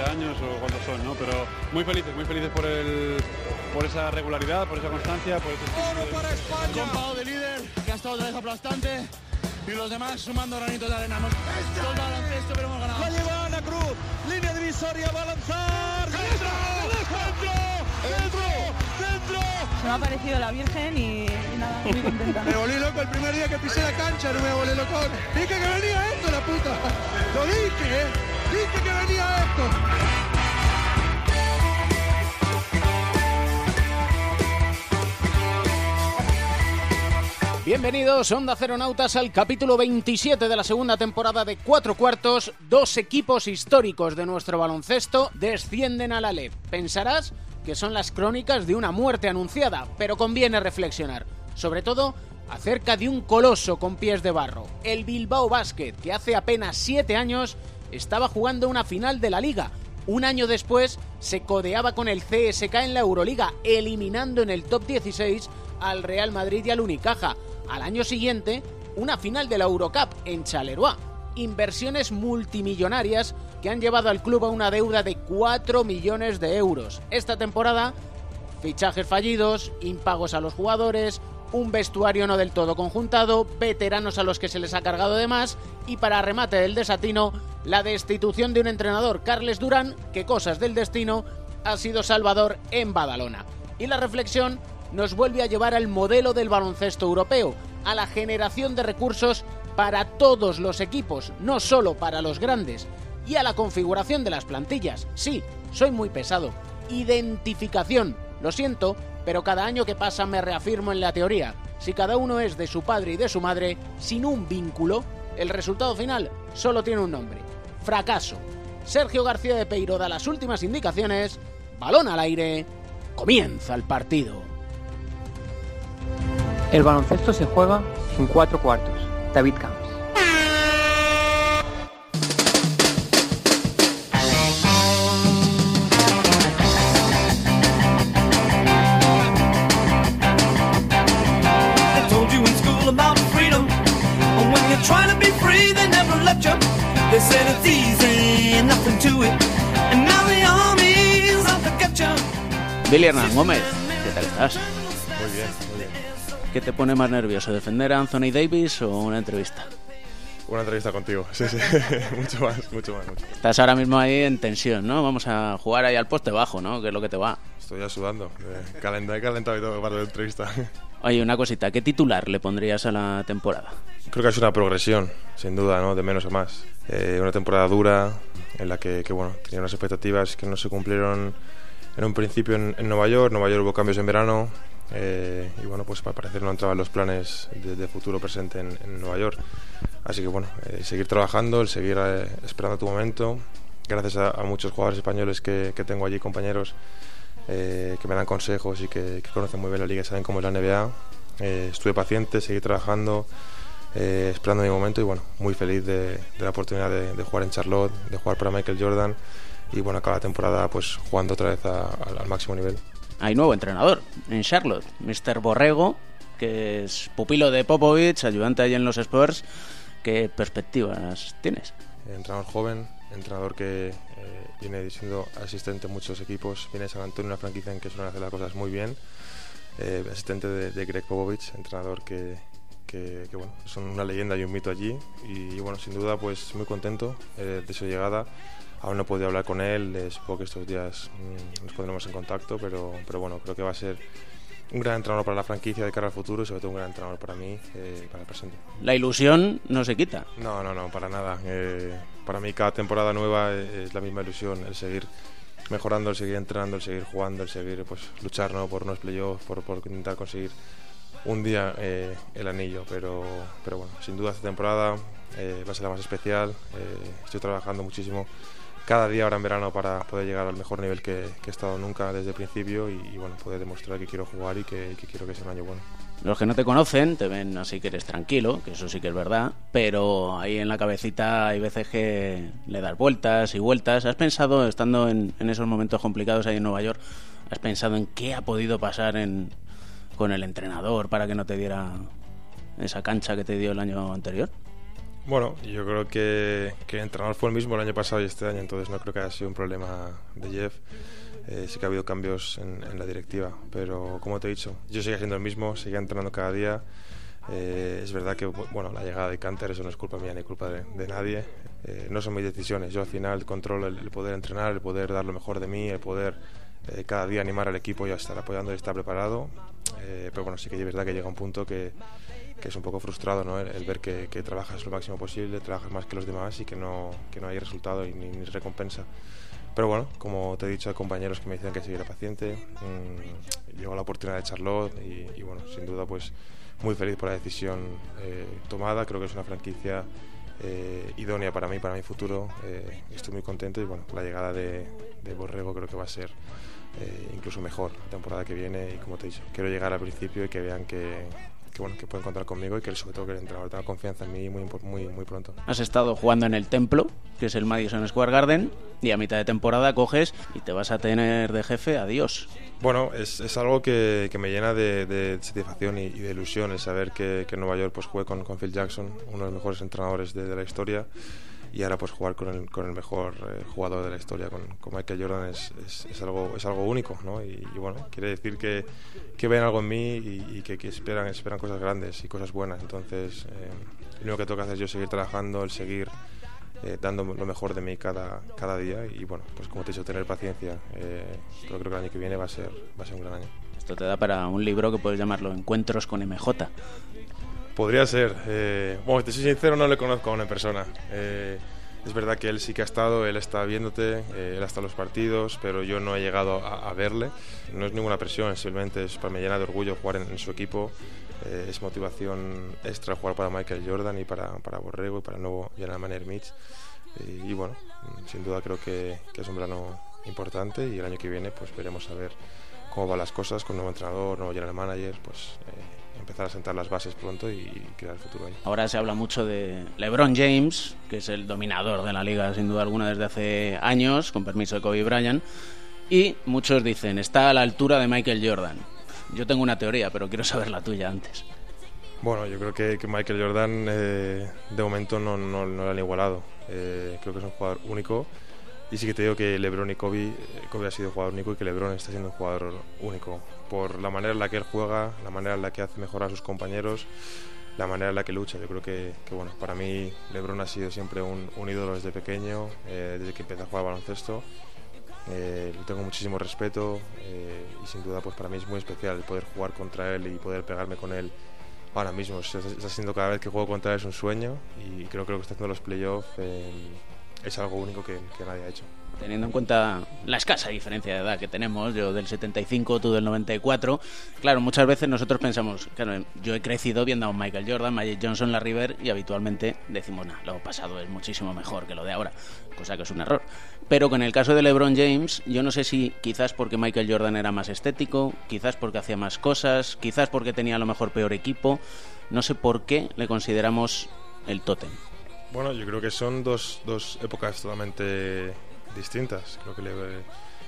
imaginar, no sé si son 12 años o cuántos son, ¿no? Pero muy felices, muy felices por el por esa regularidad, por esa constancia, por ese Oro para España. de líder, que ha estado otra vez aplastante. Y los demás sumando granitos de arena. Hemos todo el baloncesto, pero hemos ganado. La lleva Ana Cruz, línea divisoria, va a lanzar. ¡Dentro! ¡Dentro! ¡Dentro! ¡Dentro! Se me ha parecido la Virgen y, y nada, muy contenta. Me volví loco el primer día que pisé la cancha, no me volví loco. Dije que venía esto, la puta. Lo dije, ¿eh? Dije que venía esto. Bienvenidos, Onda Ceronautas, al capítulo 27 de la segunda temporada de Cuatro Cuartos. Dos equipos históricos de nuestro baloncesto descienden a la LEP. Pensarás que son las crónicas de una muerte anunciada, pero conviene reflexionar, sobre todo acerca de un coloso con pies de barro, el Bilbao Basket, que hace apenas siete años estaba jugando una final de la liga. Un año después se codeaba con el CSK en la Euroliga, eliminando en el top 16 al Real Madrid y al Unicaja. Al año siguiente, una final de la Eurocup en Charleroi. Inversiones multimillonarias que han llevado al club a una deuda de 4 millones de euros. Esta temporada, fichajes fallidos, impagos a los jugadores, un vestuario no del todo conjuntado, veteranos a los que se les ha cargado de más y para remate del desatino, la destitución de un entrenador, Carles Durán, que cosas del destino, ha sido salvador en Badalona. Y la reflexión nos vuelve a llevar al modelo del baloncesto europeo, a la generación de recursos para todos los equipos, no solo para los grandes, y a la configuración de las plantillas. Sí, soy muy pesado. Identificación. Lo siento, pero cada año que pasa me reafirmo en la teoría. Si cada uno es de su padre y de su madre, sin un vínculo, el resultado final solo tiene un nombre. Fracaso. Sergio García de Peiro da las últimas indicaciones. Balón al aire. Comienza el partido. El baloncesto se juega en cuatro cuartos. David Camps. Billy Hernán Gómez, ¿qué tal estás? Muy bien, muy bien. ¿Qué te pone más nervioso, defender a Anthony Davis o una entrevista? Una entrevista contigo, sí, sí. mucho más, mucho más, mucho. Estás ahora mismo ahí en tensión, ¿no? Vamos a jugar ahí al poste bajo, ¿no? Que es lo que te va. Estoy ya sudando. Eh, calenta- he calentado y todo para la entrevista. Oye, una cosita, ¿qué titular le pondrías a la temporada? Creo que sido una progresión, sin duda, ¿no? De menos a más. Eh, una temporada dura en la que, que, bueno, tenía unas expectativas que no se cumplieron en un principio en, en Nueva York. Nueva York hubo cambios en verano. eh, y bueno, pues al parecer no entraban los planes de, de futuro presente en, en Nueva York. Así que bueno, eh, seguir trabajando, el seguir eh, esperando tu momento. Gracias a, a muchos jugadores españoles que, que tengo allí, compañeros, eh, que me dan consejos y que, que conocen muy bien la liga y saben cómo es la NBA. Eh, estuve paciente, seguí trabajando, eh, esperando mi momento y bueno, muy feliz de, de la oportunidad de, de jugar en Charlotte, de jugar para Michael Jordan y bueno, acaba la temporada pues jugando otra vez a- al- al máximo nivel. Hay nuevo entrenador en Charlotte, Mr. Borrego, que es pupilo de Popovich, ayudante ahí en los Spurs. ¿Qué perspectivas tienes? entrenador joven, entrenador que eh, viene siendo asistente en muchos equipos, viene de San Antonio, una franquicia en que suelen hacer las cosas muy bien, eh, asistente de, de Greg Popovich, entrenador que, que, que, bueno, son una leyenda y un mito allí y, bueno, sin duda pues muy contento eh, de su llegada. Aún no he podido hablar con él, eh, supongo que estos días mm, nos pondremos en contacto, pero, pero bueno, creo que va a ser un gran entrenador para la franquicia de cara al futuro y sobre todo un gran entrenador para mí, eh, para el presente. La ilusión no se quita. No, no, no, para nada. Eh, para mí cada temporada nueva es la misma ilusión, el seguir mejorando, el seguir entrenando, el seguir jugando, el seguir pues luchar ¿no? por unos playoffs, por, por intentar conseguir un día eh, el anillo. Pero, pero bueno, sin duda esta temporada eh, va a ser la más especial. Eh, estoy trabajando muchísimo cada día ahora en verano para poder llegar al mejor nivel que, he estado nunca desde el principio y, bueno, poder demostrar que quiero jugar y que, que quiero que sea un año bueno. Los que no te conocen te ven así que eres tranquilo, que eso sí que es verdad, pero ahí en la cabecita hay veces que le das vueltas y vueltas. ¿Has pensado, estando en, en esos momentos complicados ahí en Nueva York, has pensado en qué ha podido pasar en, con el entrenador para que no te diera esa cancha que te dio el año anterior? Bueno, yo creo que, que el entrenador fue el mismo el año pasado y este año, entonces no creo que haya sido un problema de Jeff. Eh, sí que ha habido cambios en, en la directiva, pero como te he dicho, yo sigo siendo el mismo, sigo entrenando cada día. Eh, es verdad que bueno, la llegada de Canter, eso no es culpa mía ni culpa de, de nadie. Eh, no son mis decisiones. Yo al final controlo el, el, poder entrenar, el poder dar lo mejor de mí, el poder eh, cada día animar al equipo y estar apoyando y estar preparado. Eh, pero bueno, sí que es verdad que llega un punto que, que es un poco frustrado ¿no? el, el ver que, que, trabajas lo máximo posible, trabajas más que los demás y que no, que no hay resultado y ni, ni recompensa. Pero bueno, como te he dicho, hay compañeros que me decían que siguiera paciente. Mmm, llegó la oportunidad de Charlotte y, y, bueno, sin duda pues muy feliz por la decisión eh, tomada. Creo que es una franquicia eh, idónea para mí, para mi futuro. Eh, estoy muy contento y bueno, la llegada de, de Borrego creo que va a ser eh, incluso mejor la temporada que viene y como te he dicho, quiero llegar al principio y que vean que, que, bueno, que pueden contar conmigo y que sobre todo que el entrenador tenga confianza en mí muy, muy, muy pronto. Has estado jugando en el Templo, que es el Madison Square Garden, y a mitad de temporada coges y te vas a tener de jefe adiós. Bueno, es, es algo que, que, me llena de, de satisfacción y, y, de ilusión el saber que, que en Nueva York pues jugué con, con, Phil Jackson, uno de los mejores entrenadores de, de la historia y ahora pues jugar con el, con el mejor eh, jugador de la historia, con, con Michael Jordan, es, es, es, algo, es algo único, ¿no? Y, y, bueno, quiere decir que, que ven algo en mí y, y que, que, esperan, esperan cosas grandes y cosas buenas. Entonces, eh, lo que toca hacer es yo seguir trabajando, el seguir eh, dando lo mejor de mí cada, cada día y bueno, pues como te he dicho, tener paciencia. Eh, pero creo que el año que viene va a ser, va a ser un gran año. Esto te da para un libro que puedes llamarlo Encuentros con MJ. Podría ser. Eh, bueno, te soy sincero, no le conozco a una persona. Eh, es verdad que él sí que ha estado, él está viéndote, eh, él estado en los partidos, pero yo no he llegado a, a, verle. No es ninguna presión, simplemente es para me llena de orgullo jugar en, en su equipo. Eh, es motivación extra jugar para Michael Jordan y para, para Borrego y para el nuevo manager Mitch. Y, y, bueno, sin duda creo que, que, es un verano importante y el año que viene pues veremos a ver cómo van las cosas con nuevo entrenador, nuevo general manager, pues eh, empezar a sentar las bases pronto y crear el futuro ahí. Ahora se habla mucho de LeBron James, que es el dominador de la liga sin duda alguna desde hace años, con permiso de Kobe Bryant, y muchos dicen, está a la altura de Michael Jordan. Yo tengo una teoría, pero quiero saber la tuya antes. Bueno, yo creo que, que Michael Jordan eh, de momento no, no, no lo han igualado. Eh, creo que es un jugador único. Y sí que te digo que LeBron y Kobe, eh, Kobe ha sido jugador único y que LeBron está siendo un jugador único. Por la manera en la que él juega, la manera en la que hace mejorar a sus compañeros, la manera en la que lucha. Yo creo que, que bueno, para mí LeBron ha sido siempre un, un ídolo desde pequeño, eh, desde que empecé a jugar baloncesto. Eh, le tengo muchísimo respeto eh, y sin duda pues para mí es muy especial poder jugar contra él y poder pegarme con él ahora mismo. Está siendo cada vez que juego contra él es un sueño y creo que lo que está haciendo los playoffs eh, es algo único que, nadie ha hecho teniendo en cuenta la escasa diferencia de edad que tenemos, yo del 75, tú del 94, claro, muchas veces nosotros pensamos, claro, yo he crecido viendo a Michael Jordan, Magic Johnson, Larry Bird y habitualmente decimos, no, lo pasado es muchísimo mejor que lo de ahora, cosa que es un error. Pero con el caso de LeBron James, yo no sé si quizás porque Michael Jordan era más estético, quizás porque hacía más cosas, quizás porque tenía a lo mejor peor equipo, no sé por qué le consideramos el tótem. Bueno, yo creo que son dos, dos épocas totalmente distintas. Creo que le,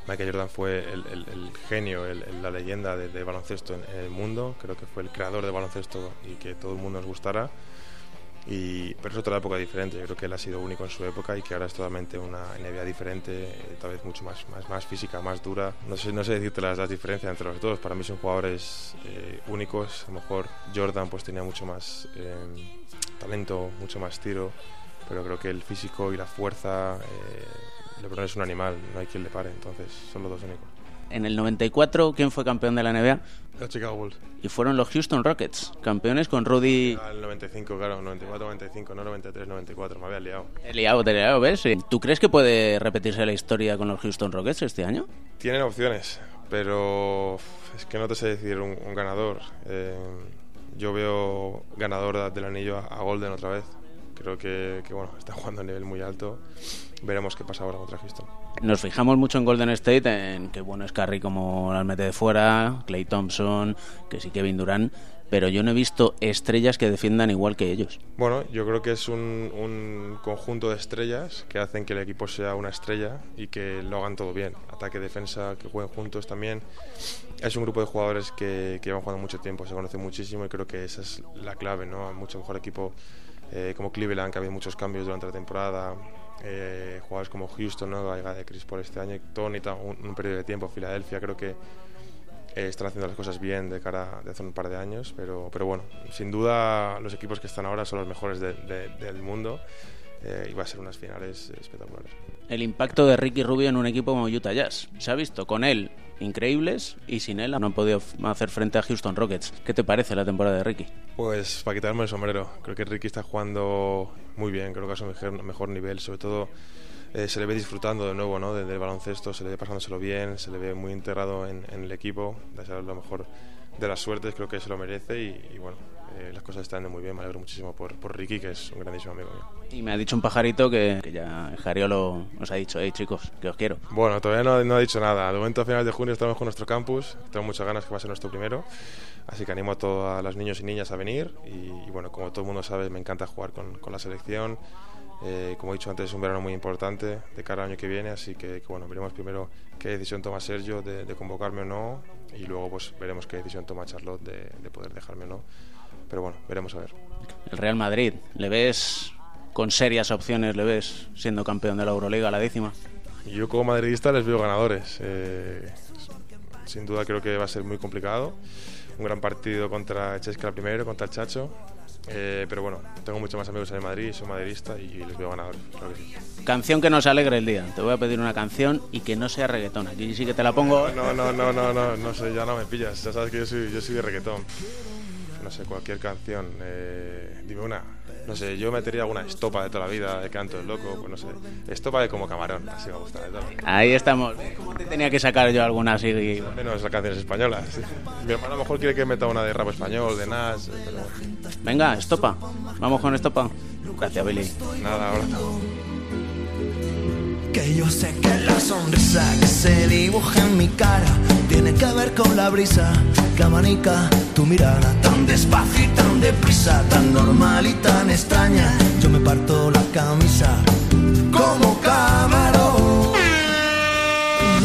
Michael Jordan fue el, el, el genio, el, la leyenda de, de baloncesto en, en, el mundo. Creo que fue el creador de baloncesto y que todo el mundo nos gustara. Y, pero es otra época diferente. Yo creo que él ha sido único en su época y que ahora es totalmente una NBA diferente, eh, tal vez mucho más, más, más física, más dura. No sé, no sé decirte las, las diferencias entre los dos. Para mí son jugadores eh, únicos. A lo mejor Jordan pues tenía mucho más eh, talento, mucho más tiro. Pero creo que el físico y la fuerza LeBron es un animal, no hay quien le pare, entonces son los dos únicos. En el 94, ¿quién fue campeón de la NBA? Los Chicago Bulls. Y fueron los Houston Rockets, campeones con Rudy... Ah, el 95, claro, 94-95, no 93-94, me había liado. He liado, te he liado, ¿ves? ¿Tú crees que puede repetirse la historia con los Houston Rockets este año? Tienen opciones, pero es que no te sé decir un, un ganador. Eh, yo veo ganador del anillo a, Golden otra vez. Creo que, que, bueno, está jugando a nivel muy alto. Veremos qué pasa ahora contra Houston. Nos fijamos mucho en Golden State, en que bueno es Curry como las mete de fuera, Clay Thompson, que sí Kevin Durant, pero yo no he visto estrellas que defiendan igual que ellos. Bueno, yo creo que es un, un, conjunto de estrellas que hacen que el equipo sea una estrella y que lo hagan todo bien. Ataque, defensa, que jueguen juntos también. Es un grupo de jugadores que, que llevan jugando mucho tiempo, se conocen muchísimo y creo que esa es la clave, ¿no? Mucho mejor equipo eh, como Cleveland, que ha habido muchos cambios durante la temporada, eh, jugadores como Houston, ¿no? la llegada de Chris Paul este año, Tony, un, un periodo de tiempo, Filadelfia, creo que eh, están haciendo las cosas bien de cara de hace un par de años, pero, pero bueno, sin duda los equipos que están ahora son los mejores de- de- del mundo eh, y va a ser unas finales espectaculares. El impacto de Ricky Rubio en un equipo como Utah Jazz. Se ha visto con él increíbles y sin él no han podido hacer frente a Houston Rockets. ¿Qué te parece la temporada de Ricky? Pues para quitarme el sombrero, creo que Ricky está jugando muy bien, creo que a su mejor, mejor nivel, sobre todo eh, se le ve disfrutando de nuevo ¿no? del, baloncesto, se le ve pasándoselo bien, se le ve muy integrado en, en el equipo, desearle lo mejor de las suertes, creo que se lo merece y, y bueno, eh, las cosas están muy bien, me alegro muchísimo por, por Ricky, que es un grandísimo amigo mío. Y me ha dicho un pajarito que, que ya Jariolo os ha dicho, hey chicos, que os quiero. Bueno, todavía no, no ha dicho nada. De momento, a finales de junio estamos con nuestro campus. Tengo muchas ganas que va a ser nuestro primero. Así que animo a todos los niños y niñas a venir. Y, y bueno, como todo el mundo sabe, me encanta jugar con, con la selección. Eh, como he dicho antes, es un verano muy importante de cara al año que viene. Así que, que, bueno, veremos primero qué decisión toma Sergio de, de convocarme o no. Y luego pues veremos qué decisión toma Charlotte de, de poder dejarme o no. Pero bueno, veremos a ver. El Real Madrid, ¿le ves con serias opciones, le ves siendo campeón de la Euroliga, la décima? Yo como madridista les veo ganadores. Eh, sin duda creo que va a ser muy complicado. Un gran partido contra Chesca primero, contra el Chacho. Eh, pero bueno, tengo muchos más amigos en el Madrid, soy madridista y les veo ganadores, claro que sí. Canción que nos alegre el día. Te voy a pedir una canción y que no sea reggaetón. Aquí sí que te la pongo. No, no, no, no, no, no sé, ya no me pillas. Ya sabes que yo soy, yo soy de reggaetón. No sé, cualquier canción. eh, dime una. No sé, yo metería alguna estopa de toda la vida, de canto del loco, pues no sé. Estopa de como camarón, así me gusta. de toda la vida. Ahí estamos. ¿Cómo te tenía que sacar yo alguna así? Menos las canciones españolas. Mi hermano a lo mejor quiere que meta una de rap español, de Nas, eh, pero Venga, estopa. Vamos con estopa. Gracias, Billy. nada, ahora Que yo sé que la sonrisa que se dibuja en mi cara tiene que ver con la brisa que amanica tu mirada tan despacio y tan deprisa, tan normal y tan extraña. Yo me parto la camisa como camarón.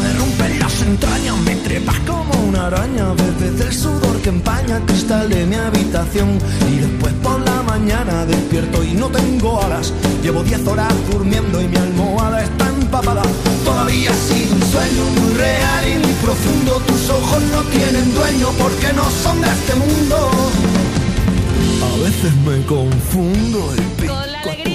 Me rompen las entrañas, me trepas como una araña. Bebes del sudor que empaña el cristal de mi habitación. Y después por la mañana despierto y no tengo alas. Llevo 10 horas durmiendo y mi almohada está empapada. Todavía ha sido un sueño muy real y muy profundo. Tus ojos no tienen dueño porque no son de este mundo. A veces me confundo el pico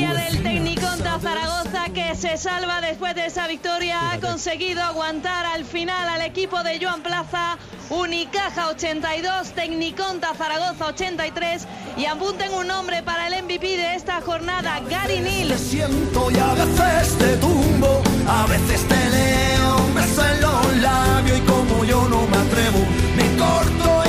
que se salva después de esa victoria, ha conseguido aguantar al final al equipo de Joan Plaza, Unicaja 82, Tecniconta Zaragoza 83 y apunten un nombre para el MVP de esta jornada, Gary Neal. Te siento y a veces te tumbo, a veces te leo un beso en los labios y como yo no me atrevo, me corto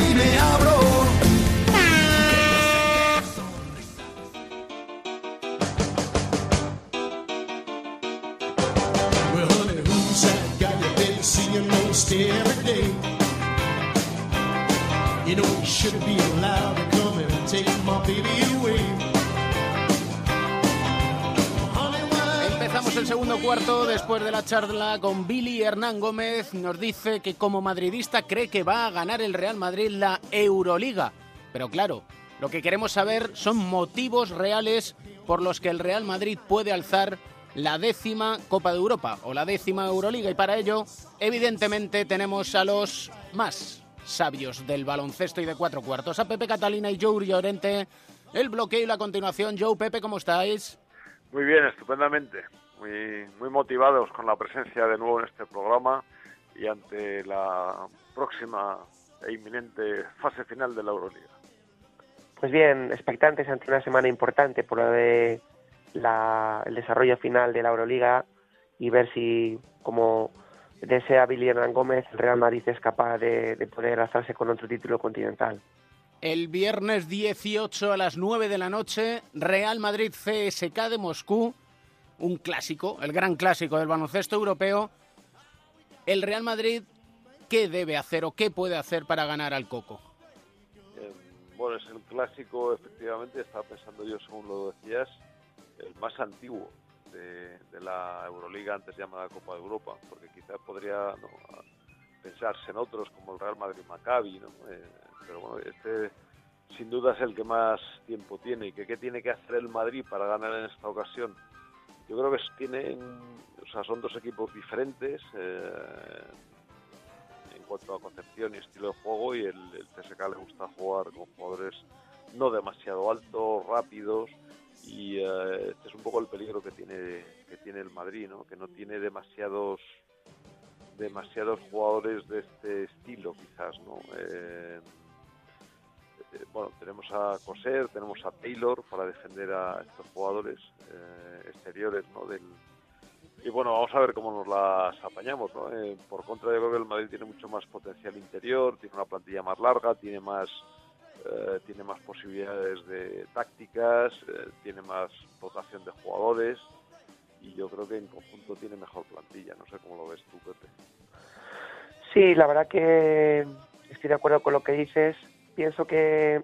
Empezamos el segundo cuarto después de la charla con Billy Hernán Gómez. Nos dice que como madridista cree que va a ganar el Real Madrid la Euroliga. Pero claro, lo que queremos saber son motivos reales por los que el Real Madrid puede alzar la décima Copa de Europa o la décima Euroliga. Y para ello, evidentemente, tenemos a los más sabios del baloncesto y de cuatro cuartos, a Pepe Catalina y Joe Llorente. El bloqueo y la continuación. Joe, Pepe, ¿cómo estáis? Muy bien, estupendamente. Muy, muy motivados con la presencia de nuevo en este programa y ante la próxima e inminente fase final de la Euroliga. Pues bien, expectantes ante una semana importante por lo de la- el desarrollo final de la Euroliga y ver si, como desea Billy Hernán Gómez, el Real Madrid es capaz de, de poder alzarse con otro título continental. El viernes 18 a las 9 de la noche, Real Madrid CSK de Moscú, un clásico, el gran clásico del baloncesto europeo. El Real Madrid, ¿qué debe hacer o qué puede hacer para ganar al Coco? Eh, bueno, es el clásico, efectivamente, estaba pensando yo, según lo decías, el más antiguo de, la Euroliga, antes llamada Copa de Europa, porque quizá podría ¿no? pensarse en otros como el Real Madrid-Maccabi, ¿no? Eh, pero bueno, este sin duda es el que más tiempo tiene y que qué tiene que hacer el Madrid para ganar en esta ocasión. Yo creo que tienen, o sea, son dos equipos diferentes eh, en cuanto a concepción y estilo de juego y el, el CSK le gusta jugar con jugadores no demasiado altos, rápidos y eh, este es un poco el peligro que tiene que tiene el Madrid, ¿no? Que no tiene demasiados demasiados jugadores de este estilo, quizás, ¿no? Eh, eh, bueno, tenemos a Coser, tenemos a Taylor para defender a estos jugadores eh, exteriores, ¿no? Del, y bueno, vamos a ver cómo nos las apañamos, ¿no? Eh, por contra, yo creo que el Madrid tiene mucho más potencial interior, tiene una plantilla más larga, tiene más eh, tiene más posibilidades de tácticas, eh, tiene más dotación de jugadores y yo creo que en conjunto tiene mejor plantilla. No sé cómo lo ves tú, Pepe. Sí, la verdad que estoy de acuerdo con lo que dices. Pienso que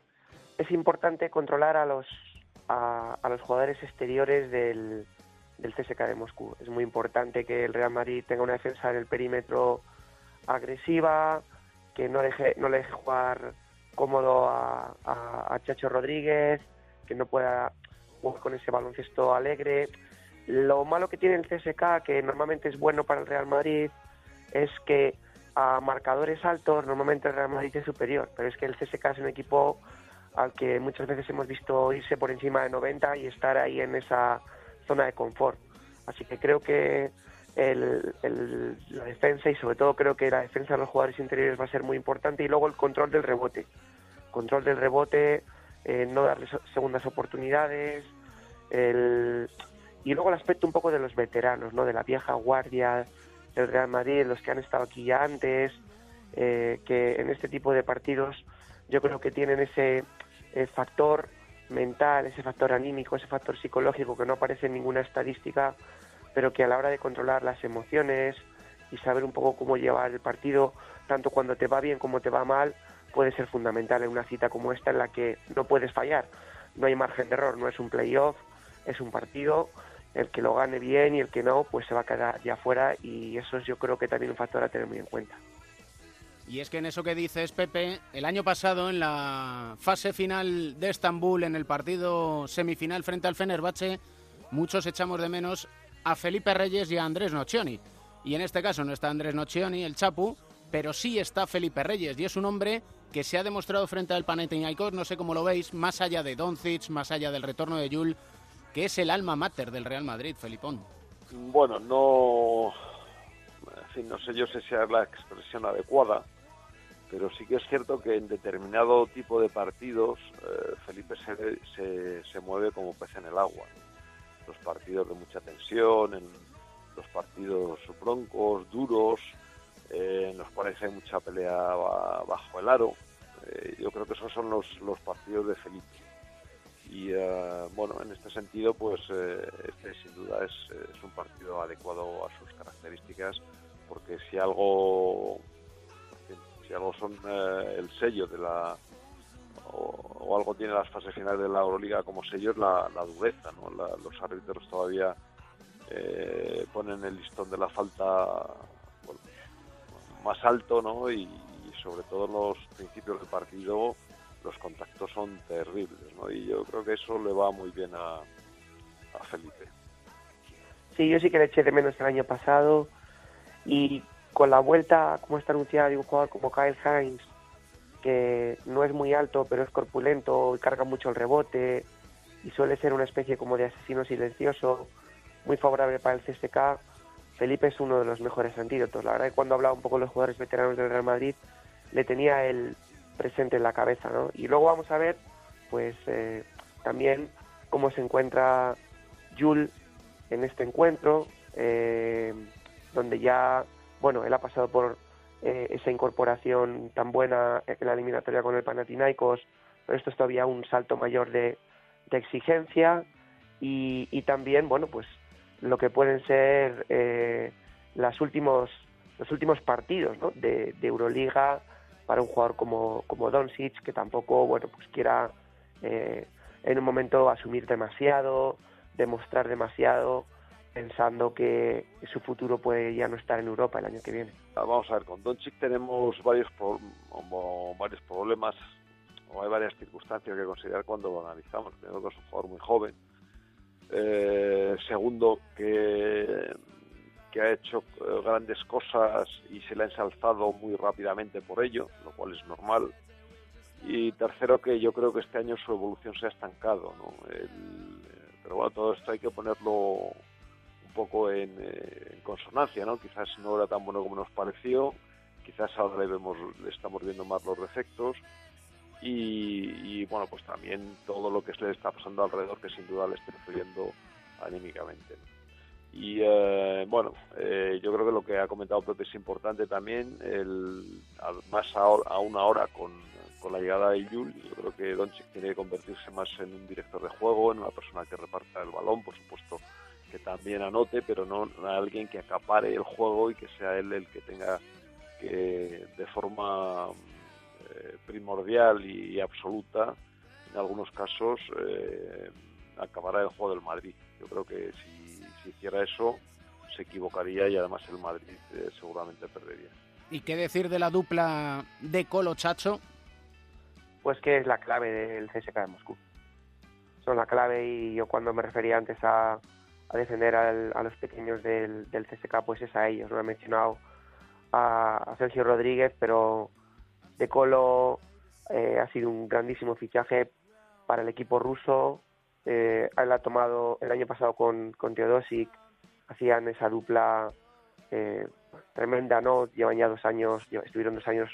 es importante controlar a los a, a los jugadores exteriores del, del CSK de Moscú. Es muy importante que el Real Madrid tenga una defensa en el perímetro agresiva, que no deje no le deje jugar cómodo a, a, Chacho Rodríguez, que no pueda jugar con ese baloncesto alegre. Lo malo que tiene el CSK, que normalmente es bueno para el Real Madrid, es que a marcadores altos normalmente el Real Madrid es superior, pero es que el CSK es un equipo al que muchas veces hemos visto irse por encima de 90 y estar ahí en esa zona de confort. Así que creo que el, la defensa y sobre todo creo que la defensa de los jugadores interiores va a ser muy importante y luego el control del rebote. Control del rebote, eh, no darle segundas oportunidades, el, y luego el aspecto un poco de los veteranos, ¿no? de la vieja guardia del Real Madrid, los que han estado aquí ya antes, eh, que en este tipo de partidos yo creo que tienen ese eh, factor mental, ese factor anímico, ese factor psicológico que no aparece en ninguna estadística, pero que a la hora de controlar las emociones y saber un poco cómo llevar el partido, tanto cuando te va bien como te va mal, puede ser fundamental en una cita como esta en la que no puedes fallar. No hay margen de error, no es un playoff, es un partido, el que lo gane bien y el que no, pues se va a quedar ya fuera y eso es yo creo que también un factor a tener muy en cuenta. Y es que en eso que dices, Pepe, el año pasado en la fase final de Estambul, en el partido semifinal frente al Fenerbahce, muchos echamos de menos a Felipe Reyes y a Andrés Nocioni. Y en este caso no está Andrés Nocioni, el Chapu, pero sí está Felipe Reyes y es un hombre que se ha demostrado frente al Panathinaikos, no sé cómo lo veis, más allá de Doncic, más allá del retorno de Yul, que es el alma mater del Real Madrid, Felipón. Bueno, no, en fin, no sé yo si sea la expresión adecuada, pero sí que es cierto que en determinado tipo de partidos eh, Felipe se, se, se, mueve como pez en el agua. Los partidos de mucha tensión, en los partidos broncos, duros, eh, en los cuales hay mucha pelea bajo el aro. Eh, yo creo que esos son los, los partidos de Felipe. Y uh, bueno, en este sentido, pues este sin duda es, es un partido adecuado a sus características, porque si algo si algo son eh, el sello de la o, algo tiene las fases finales de la Euroliga como sello es la, dureza, ¿no? La, los árbitros todavía eh, ponen el listón de la falta más alto, ¿no? Y, y, sobre todo en los principios del partido los contactos son terribles, ¿no? Y yo creo que eso le va muy bien a, a Felipe. Sí, yo sí que le eché de menos el año pasado y con la vuelta, como está anunciada, de un jugador como Kyle Hines, que no es muy alto, pero es corpulento y carga mucho el rebote y suele ser una especie como de asesino silencioso, muy favorable para el CSK. Felipe es uno de los mejores antídotos. La verdad que cuando hablaba un poco de los jugadores veteranos del Real Madrid, le tenía el presente en la cabeza, ¿no? Y luego vamos a ver, pues, eh, también cómo se encuentra Jules en este encuentro, eh, donde ya bueno, él ha pasado por eh, esa incorporación tan buena en la eliminatoria con el Panathinaikos, pero esto es todavía un salto mayor de, exigencia. Y, también, bueno, pues lo que pueden ser eh, las últimos, los últimos partidos de, Euroliga para un jugador como, como Doncic, que tampoco, bueno, pues quiera eh, en un momento asumir demasiado, demostrar demasiado, pensando que su futuro puede ya no estar en Europa el año que viene. Vamos a ver, con Doncic tenemos varios, pro, varios problemas o hay varias circunstancias que considerar cuando lo analizamos. Primero que es un jugador muy joven. Eh, segundo, que, que ha hecho eh, grandes cosas y se le ha ensalzado muy rápidamente por ello, lo cual es normal. Y tercero, que yo creo que este año su evolución se ha estancado. ¿no? El- pero bueno, todo esto hay que ponerlo poco en, eh, en consonancia, ¿no? Quizás no era tan bueno como nos pareció, quizás ahora le, vemos, le estamos viendo más los defectos y, y, bueno, pues también todo lo que se le está pasando alrededor que sin duda le está influyendo anímicamente. ¿no? Y eh, bueno, eh, yo creo que lo que ha comentado Pepe es importante también, el, más ahora, aún ahora con, con la llegada de Yul, yo creo que Doncic tiene que convertirse más en un director de juego, en una persona que reparta el balón, por supuesto que también anote, pero no en alguien que acapare el juego y que sea él el que tenga que de forma eh, primordial y, absoluta, en algunos casos, eh, acabará el juego del Madrid. Yo creo que si, si hiciera eso, se equivocaría y además el Madrid eh, seguramente perdería. ¿Y qué decir de la dupla de Colo Chacho? Pues que es la clave del CSK de Moscú. Son la clave y yo cuando me refería antes a, a defender al- a los pequeños del, del CSK, pues es a ellos. No he mencionado a, a Sergio Rodríguez, pero De Colo eh, ha sido un grandísimo fichaje para el equipo ruso. Eh, él ha tomado el año pasado con, con Teodosic, hacían esa dupla eh, tremenda, ¿no? Llevan ya dos años, estuvieron dos años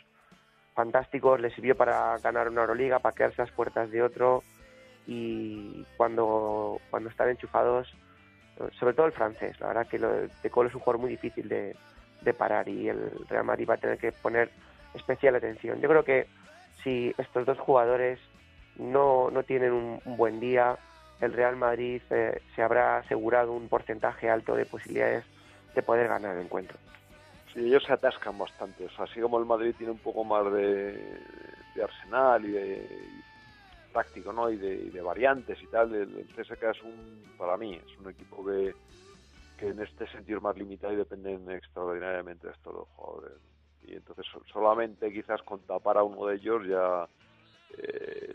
fantásticos, les sirvió para ganar una Euroliga, para quedarse a las puertas de otro y cuando, cuando están enchufados, sobre todo el francés, la verdad que lo de Colo es un jugador muy difícil de, de parar y el Real Madrid va a tener que poner especial atención. Yo creo que si estos dos jugadores no, no tienen un, buen día, el Real Madrid eh, se habrá asegurado un porcentaje alto de posibilidades de poder ganar el encuentro. Sí, ellos se atascan bastante. O sea, así como el Madrid tiene un poco más de, de arsenal y de táctico, ¿no? Y de, y de variantes y tal, el, el es un, para mí, es un equipo que, que en este sentido es más limitado y dependen extraordinariamente de estos dos jugadores. Y entonces so- solamente quizás con tapar a uno de ellos ya eh,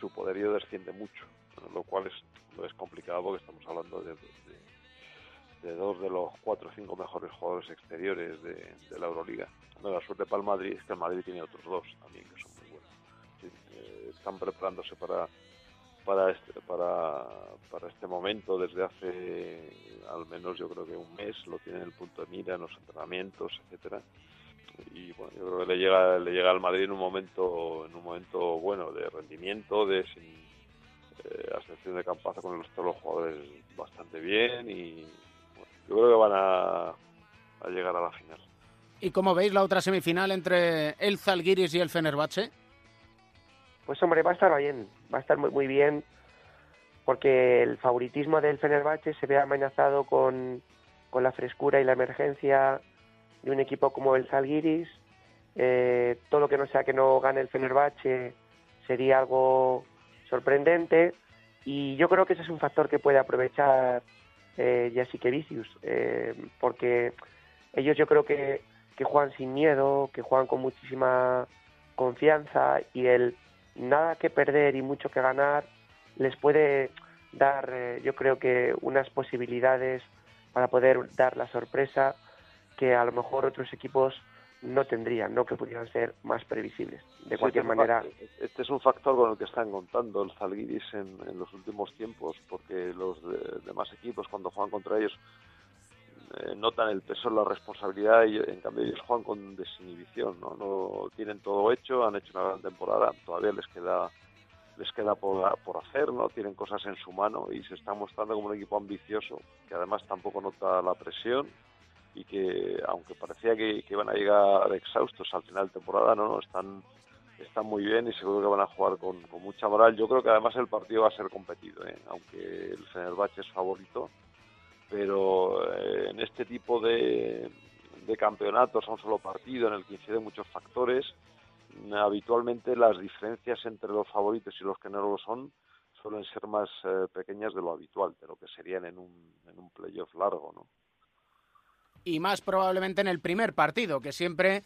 su poderío desciende mucho, lo cual es, es complicado porque estamos hablando de, de- dos de los cuatro o cinco mejores jugadores exteriores de, la Euroliga. La suerte para el Madrid es que el Madrid tiene otros dos también que son están preparándose para para este, para, para este momento. Desde hace al menos yo creo que un mes lo tienen en el punto de mira en los entrenamientos etcétera. Y bueno yo creo que le llega le llega al Madrid en un momento en un momento bueno de rendimiento de sin eh, de Campazo con el resto de los jugadores bastante bien. Y bueno, yo creo que van a, a llegar a la final. ¿Y cómo veis la otra semifinal entre el Zalgiris y el Fenerbahce? Pues hombre, va a estar bien, va a estar muy, muy bien, porque el favoritismo del Fenerbahce se ve amenazado con, con la frescura y la emergencia de un equipo como el Zalgiris. Eh, todo lo que no sea que no gane el Fenerbahce sería algo sorprendente y yo creo que ese es un factor que puede aprovechar eh, Jessica Vicius, eh, porque ellos yo creo que, que juegan sin miedo, que juegan con muchísima confianza y el nada que perder y mucho que ganar les puede dar, eh, yo creo que unas posibilidades para poder dar la sorpresa que a lo mejor otros equipos no tendrían, no que pudieran ser más previsibles. De Sí, cualquier este manera, Este es un factor con el que están contando el Zalgiris en, en los últimos tiempos, porque los de- demás equipos cuando juegan contra ellos eh, notan el peso de la responsabilidad y en cambio ellos juegan con desinhibición, ¿no? no tienen todo hecho, han hecho una gran temporada, todavía les queda les queda por, por hacer, no tienen cosas en su mano y se están mostrando como un equipo ambicioso que además tampoco nota la presión y que aunque parecía que, que iban a llegar exhaustos al final de temporada, no, no, están están muy bien y seguro que van a jugar con, con mucha moral. Yo creo que además el partido va a ser competido, ¿eh? aunque el Fenerbahce es favorito, pero eh, en este tipo de, de campeonatos a un solo partido en el que inciden muchos factores, mm, habitualmente las diferencias entre los favoritos y los que no lo son suelen ser más eh, pequeñas de lo habitual, de lo que serían en un, en un playoff largo, ¿no? y más probablemente en el primer partido, que siempre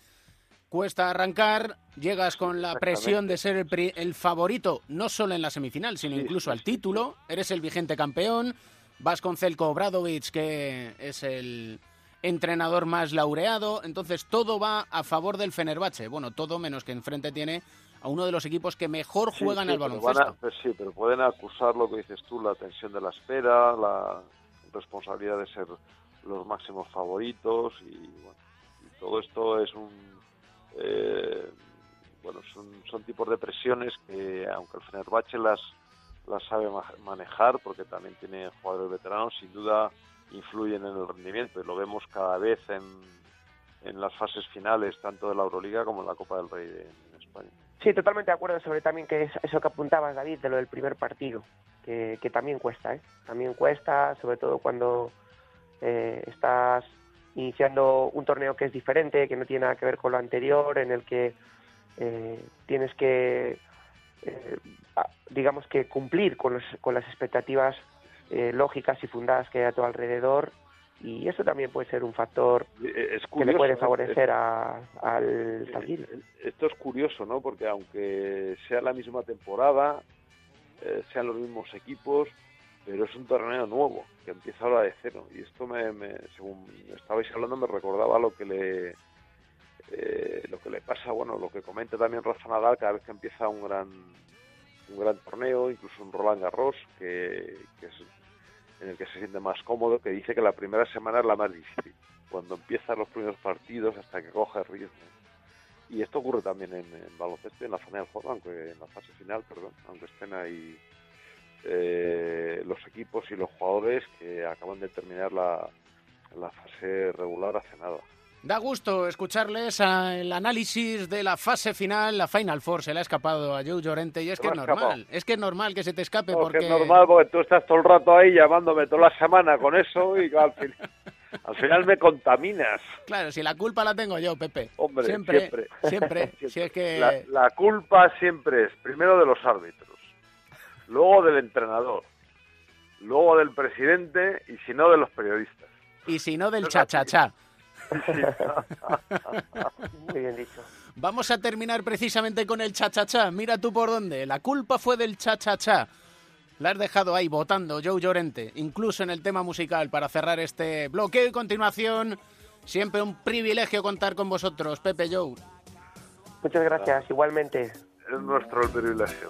cuesta arrancar, llegas con la presión de ser el, pri- el favorito, no solo en la semifinal, sino incluso al título, eres el vigente campeón, vas con Zelko Obradovic, que es el entrenador más laureado, entonces todo va a favor del Fenerbahce. Bueno, todo menos que enfrente tiene a uno de los equipos que mejor juegan sí, al pero baloncesto. a- pues sí, pero pueden acusar lo que dices tú, la tensión de la espera, la responsabilidad de ser los máximos favoritos y, bueno, y todo esto es un eh, bueno son, son tipos de presiones que aunque el Fenerbahce las las sabe ma- manejar porque también tiene jugadores veteranos sin duda influyen en el rendimiento y lo vemos cada vez en, en las fases finales tanto de la Euroliga como en la Copa del Rey de- en España. Sí, totalmente de acuerdo sobre también que es eso que apuntabas, David, de lo del primer partido, que, que también cuesta, ¿eh? También cuesta, sobre todo cuando eh, estás iniciando un torneo que es diferente, que no tiene nada que ver con lo anterior, en el que eh, tienes que, eh, digamos que cumplir con, los- con las expectativas eh, lógicas y fundadas que hay a tu alrededor, y eso también puede ser un factor Eh, Es que le curioso, puede favorecer a- al Zalgiris. Esto es curioso, ¿no? Porque aunque sea la misma temporada, eh, sean los mismos equipos, pero es un torneo nuevo que empieza ahora de cero. Y esto, me, me- según estabais hablando, me recordaba lo que le eh, lo que le pasa, bueno, lo que comenta también Rafa Nadal cada vez que empieza un gran un gran torneo, incluso un Roland Garros, que, es en el que se siente más cómodo, que dice que la primera semana es la más difícil, cuando empiezan los primeros partidos hasta que coge ritmo. Y esto ocurre también en, en baloncesto y en la zona del juego, aunque en la fase final, perdón, aunque estén ahí eh, los equipos y los jugadores que acaban de terminar la, la fase regular hace nada. Da gusto escucharles a- el análisis de la fase final, la Final Four, se le ha escapado a Joe Llorente y es que es normal, es que es normal que se te escape No, porque que es normal porque tú estás todo el rato ahí llamándome toda la semana con eso y al final, al final me contaminas. Claro, si la culpa la tengo yo, Pepe. Hombre, siempre, siempre. siempre. Si es que La, la culpa siempre es primero de los árbitros, luego del entrenador, luego del presidente y si no de los periodistas. y si no del cha-cha-cha. Muy bien dicho. Vamos a terminar precisamente con el cha-cha-cha. Mira tú por dónde. La culpa fue del cha-cha-cha. La has dejado ahí votando, Joe Llorente, incluso en el tema musical, para cerrar este bloqueo y continuación. Siempre un privilegio contar con vosotros, Pepe Joe. Muchas gracias, igualmente. Es nuestro el privilegio.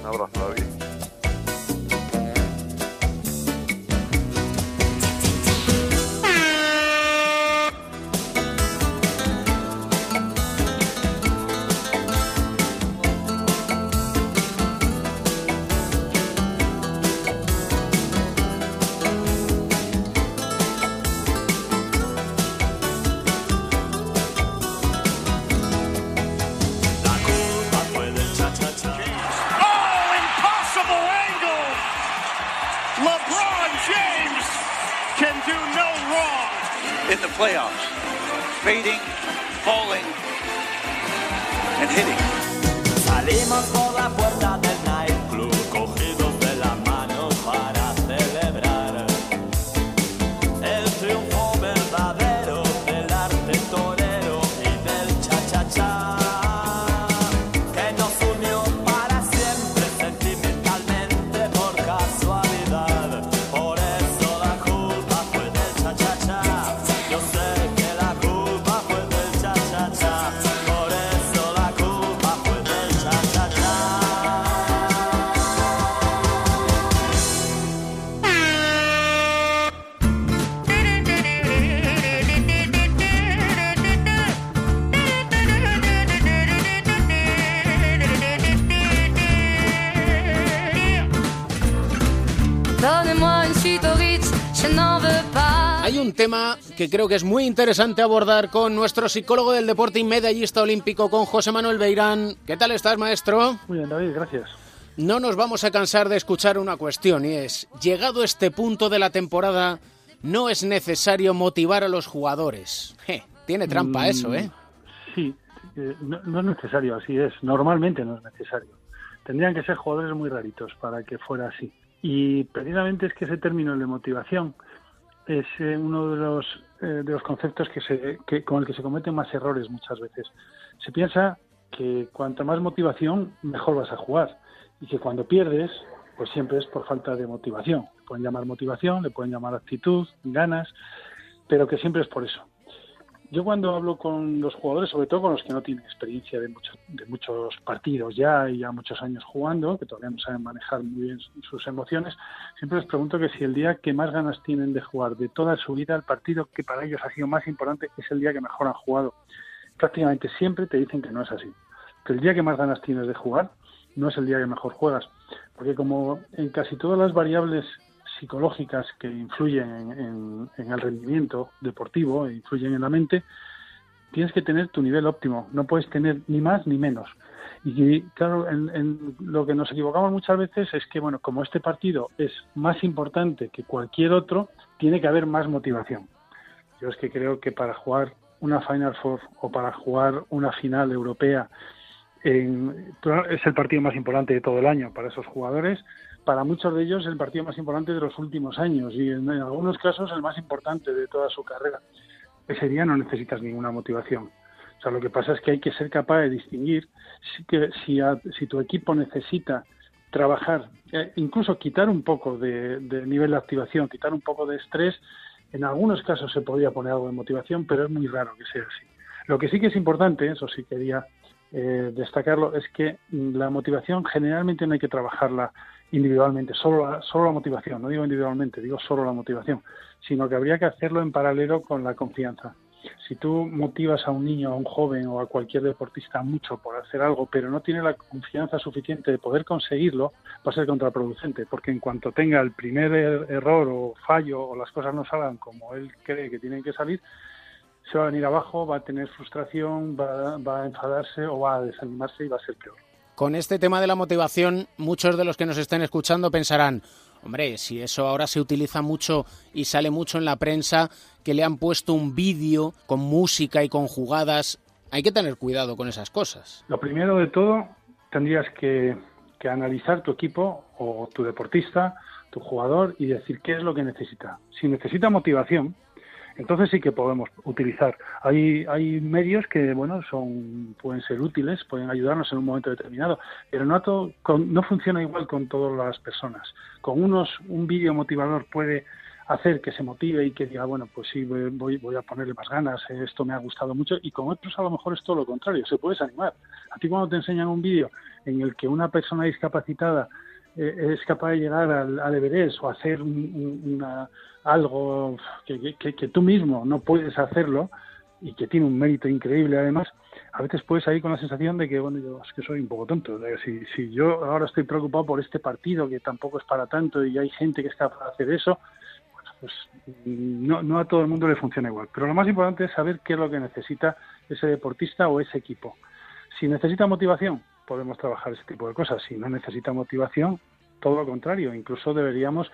Un abrazo, David. Fading. Que creo que es muy interesante abordar con nuestro psicólogo del deporte y medallista olímpico, con José Manuel Beirán. ¿Qué tal estás, maestro? Muy bien, David, gracias. No nos vamos a cansar de escuchar una cuestión y es, llegado este punto de la temporada, no es necesario motivar a los jugadores. Je, tiene trampa Mm, eso, ¿eh? Sí, eh, no, no es necesario, así es. Normalmente no es necesario. Tendrían que ser jugadores muy raritos para que fuera así. Y precisamente es que ese término de motivación es eh, uno de los, eh, de los conceptos que se, que, con el que se cometen más errores muchas veces. Se piensa que cuanta más motivación, mejor vas a jugar. Y que cuando pierdes, pues siempre es por falta de motivación. Le pueden llamar motivación, le pueden llamar actitud, ganas, pero que siempre es por eso. Yo cuando hablo con los jugadores, sobre todo con los que no tienen experiencia de muchos, de muchos partidos ya y ya muchos años jugando, que todavía no saben manejar muy bien sus emociones, siempre les pregunto que si el día que más ganas tienen de jugar de toda su vida, el partido que para ellos ha sido más importante es el día que mejor han jugado. Prácticamente siempre te dicen que no es así. Que el día que más ganas tienes de jugar no es el día que mejor juegas. Porque como en casi todas las variables psicológicas que influyen en, el rendimiento deportivo, e influyen en la mente, tienes que tener tu nivel óptimo, no puedes tener ni más ni menos. Y claro, en, lo que nos equivocamos muchas veces es que, bueno, como este partido es más importante que cualquier otro, tiene que haber más motivación. Yo es que creo que para jugar una Final Four o para jugar una final europea es el partido más importante de todo el año para esos jugadores para muchos de ellos el partido más importante de los últimos años y en, algunos casos el más importante de toda su carrera. Ese día no necesitas ninguna motivación. O sea, lo que pasa es que hay que ser capaz de distinguir si, que, si, si tu equipo necesita trabajar, eh, incluso quitar un poco de, nivel de activación, quitar un poco de estrés. En algunos casos se podría poner algo de motivación, pero es muy raro que sea así. Lo que sí que es importante, eso sí quería eh, destacarlo, es que la motivación generalmente no hay que trabajarla individualmente, solo la, solo la motivación, no digo individualmente, digo solo la motivación, sino que habría que hacerlo en paralelo con la confianza. Si tú motivas a un niño, a un joven o a cualquier deportista mucho por hacer algo, pero no tiene la confianza suficiente de poder conseguirlo, va a ser contraproducente, porque en cuanto tenga el primer er-, error o fallo o las cosas no salgan como él cree que tienen que salir, se va a venir abajo, va a tener frustración, va, va a enfadarse o va a desanimarse y va a ser peor. Con este tema de la motivación, muchos de los que nos estén escuchando pensarán, hombre, si eso ahora se utiliza mucho y sale mucho en la prensa, que le han puesto un vídeo con música y con jugadas, hay que tener cuidado con esas cosas. Lo primero de todo, tendrías que, que analizar tu equipo o tu deportista, tu jugador y decir qué es lo que necesita. Si necesita motivación, entonces sí que podemos utilizar. Hay, hay medios que, bueno, son, pueden ser útiles, pueden ayudarnos en un momento determinado, pero no, todo, no funciona igual con todas las personas. Con unos, un vídeo motivador puede hacer que se motive y que diga, bueno, pues sí, voy, voy a ponerle más ganas, esto me ha gustado mucho, y con otros a lo mejor es todo lo contrario, se puede desanimar. A ti cuando te enseñan un vídeo en el que una persona discapacitada eh, es capaz de llegar al, al Everest o hacer una, algo que, que, tú mismo no puedes hacerlo y que tiene un mérito increíble además, a veces puedes salir con la sensación de que, bueno, yo es que soy un poco tonto. Si, si yo ahora estoy preocupado por este partido que tampoco es para tanto y hay gente que está para hacer eso, pues no, no a todo el mundo le funciona igual. Pero lo más importante es saber qué es lo que necesita ese deportista o ese equipo. Si necesita motivación, podemos trabajar ese tipo de cosas. Si no necesita motivación, todo lo contrario. Incluso deberíamos